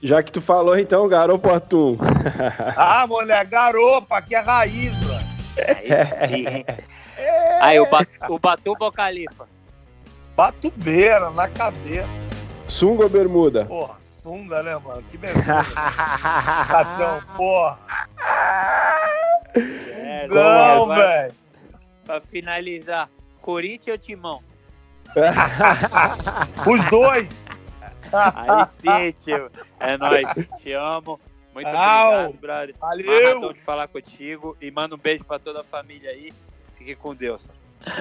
Já que tu falou, então, garopo atum. Ah, moleque, garopa, aqui é raiz, mano. Aí, hein? Aí o, bat, o Batuba ou Califa? Batubeira na cabeça. Sunga ou bermuda? Porra, sunga, né, mano? Que beleza. Cação, porra. É, Não, velho. Pra finalizar, Corinthians ou Timão? Os dois. Aí sim, tio. É nóis. Te amo. Muito Au. obrigado, brother. Valeu. Amarradão de falar contigo. E manda um beijo pra toda a família aí. Fique com Deus.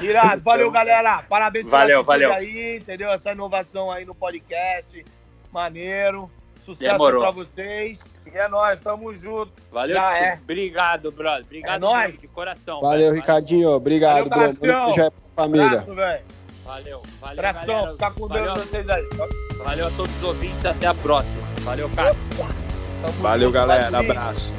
Irado. Valeu, galera. Parabéns pela Valeu, atitude valeu. aí, entendeu? Essa inovação aí no podcast. Maneiro. Sucesso Demorou. pra vocês. E é nóis, tamo junto. Valeu, Já é. Obrigado, brother. Obrigado É nóis. de coração. Valeu, velho. Ricardinho. Obrigado, Valeu, Bruno. Já é família. Abraço, velho. Valeu, valeu. Abração. galera. Fica com valeu, Deus vocês aí. valeu a todos os ouvintes. Até a próxima. Valeu, Cássio. Tamo Valeu, junto, galera. Valeu. Abraço.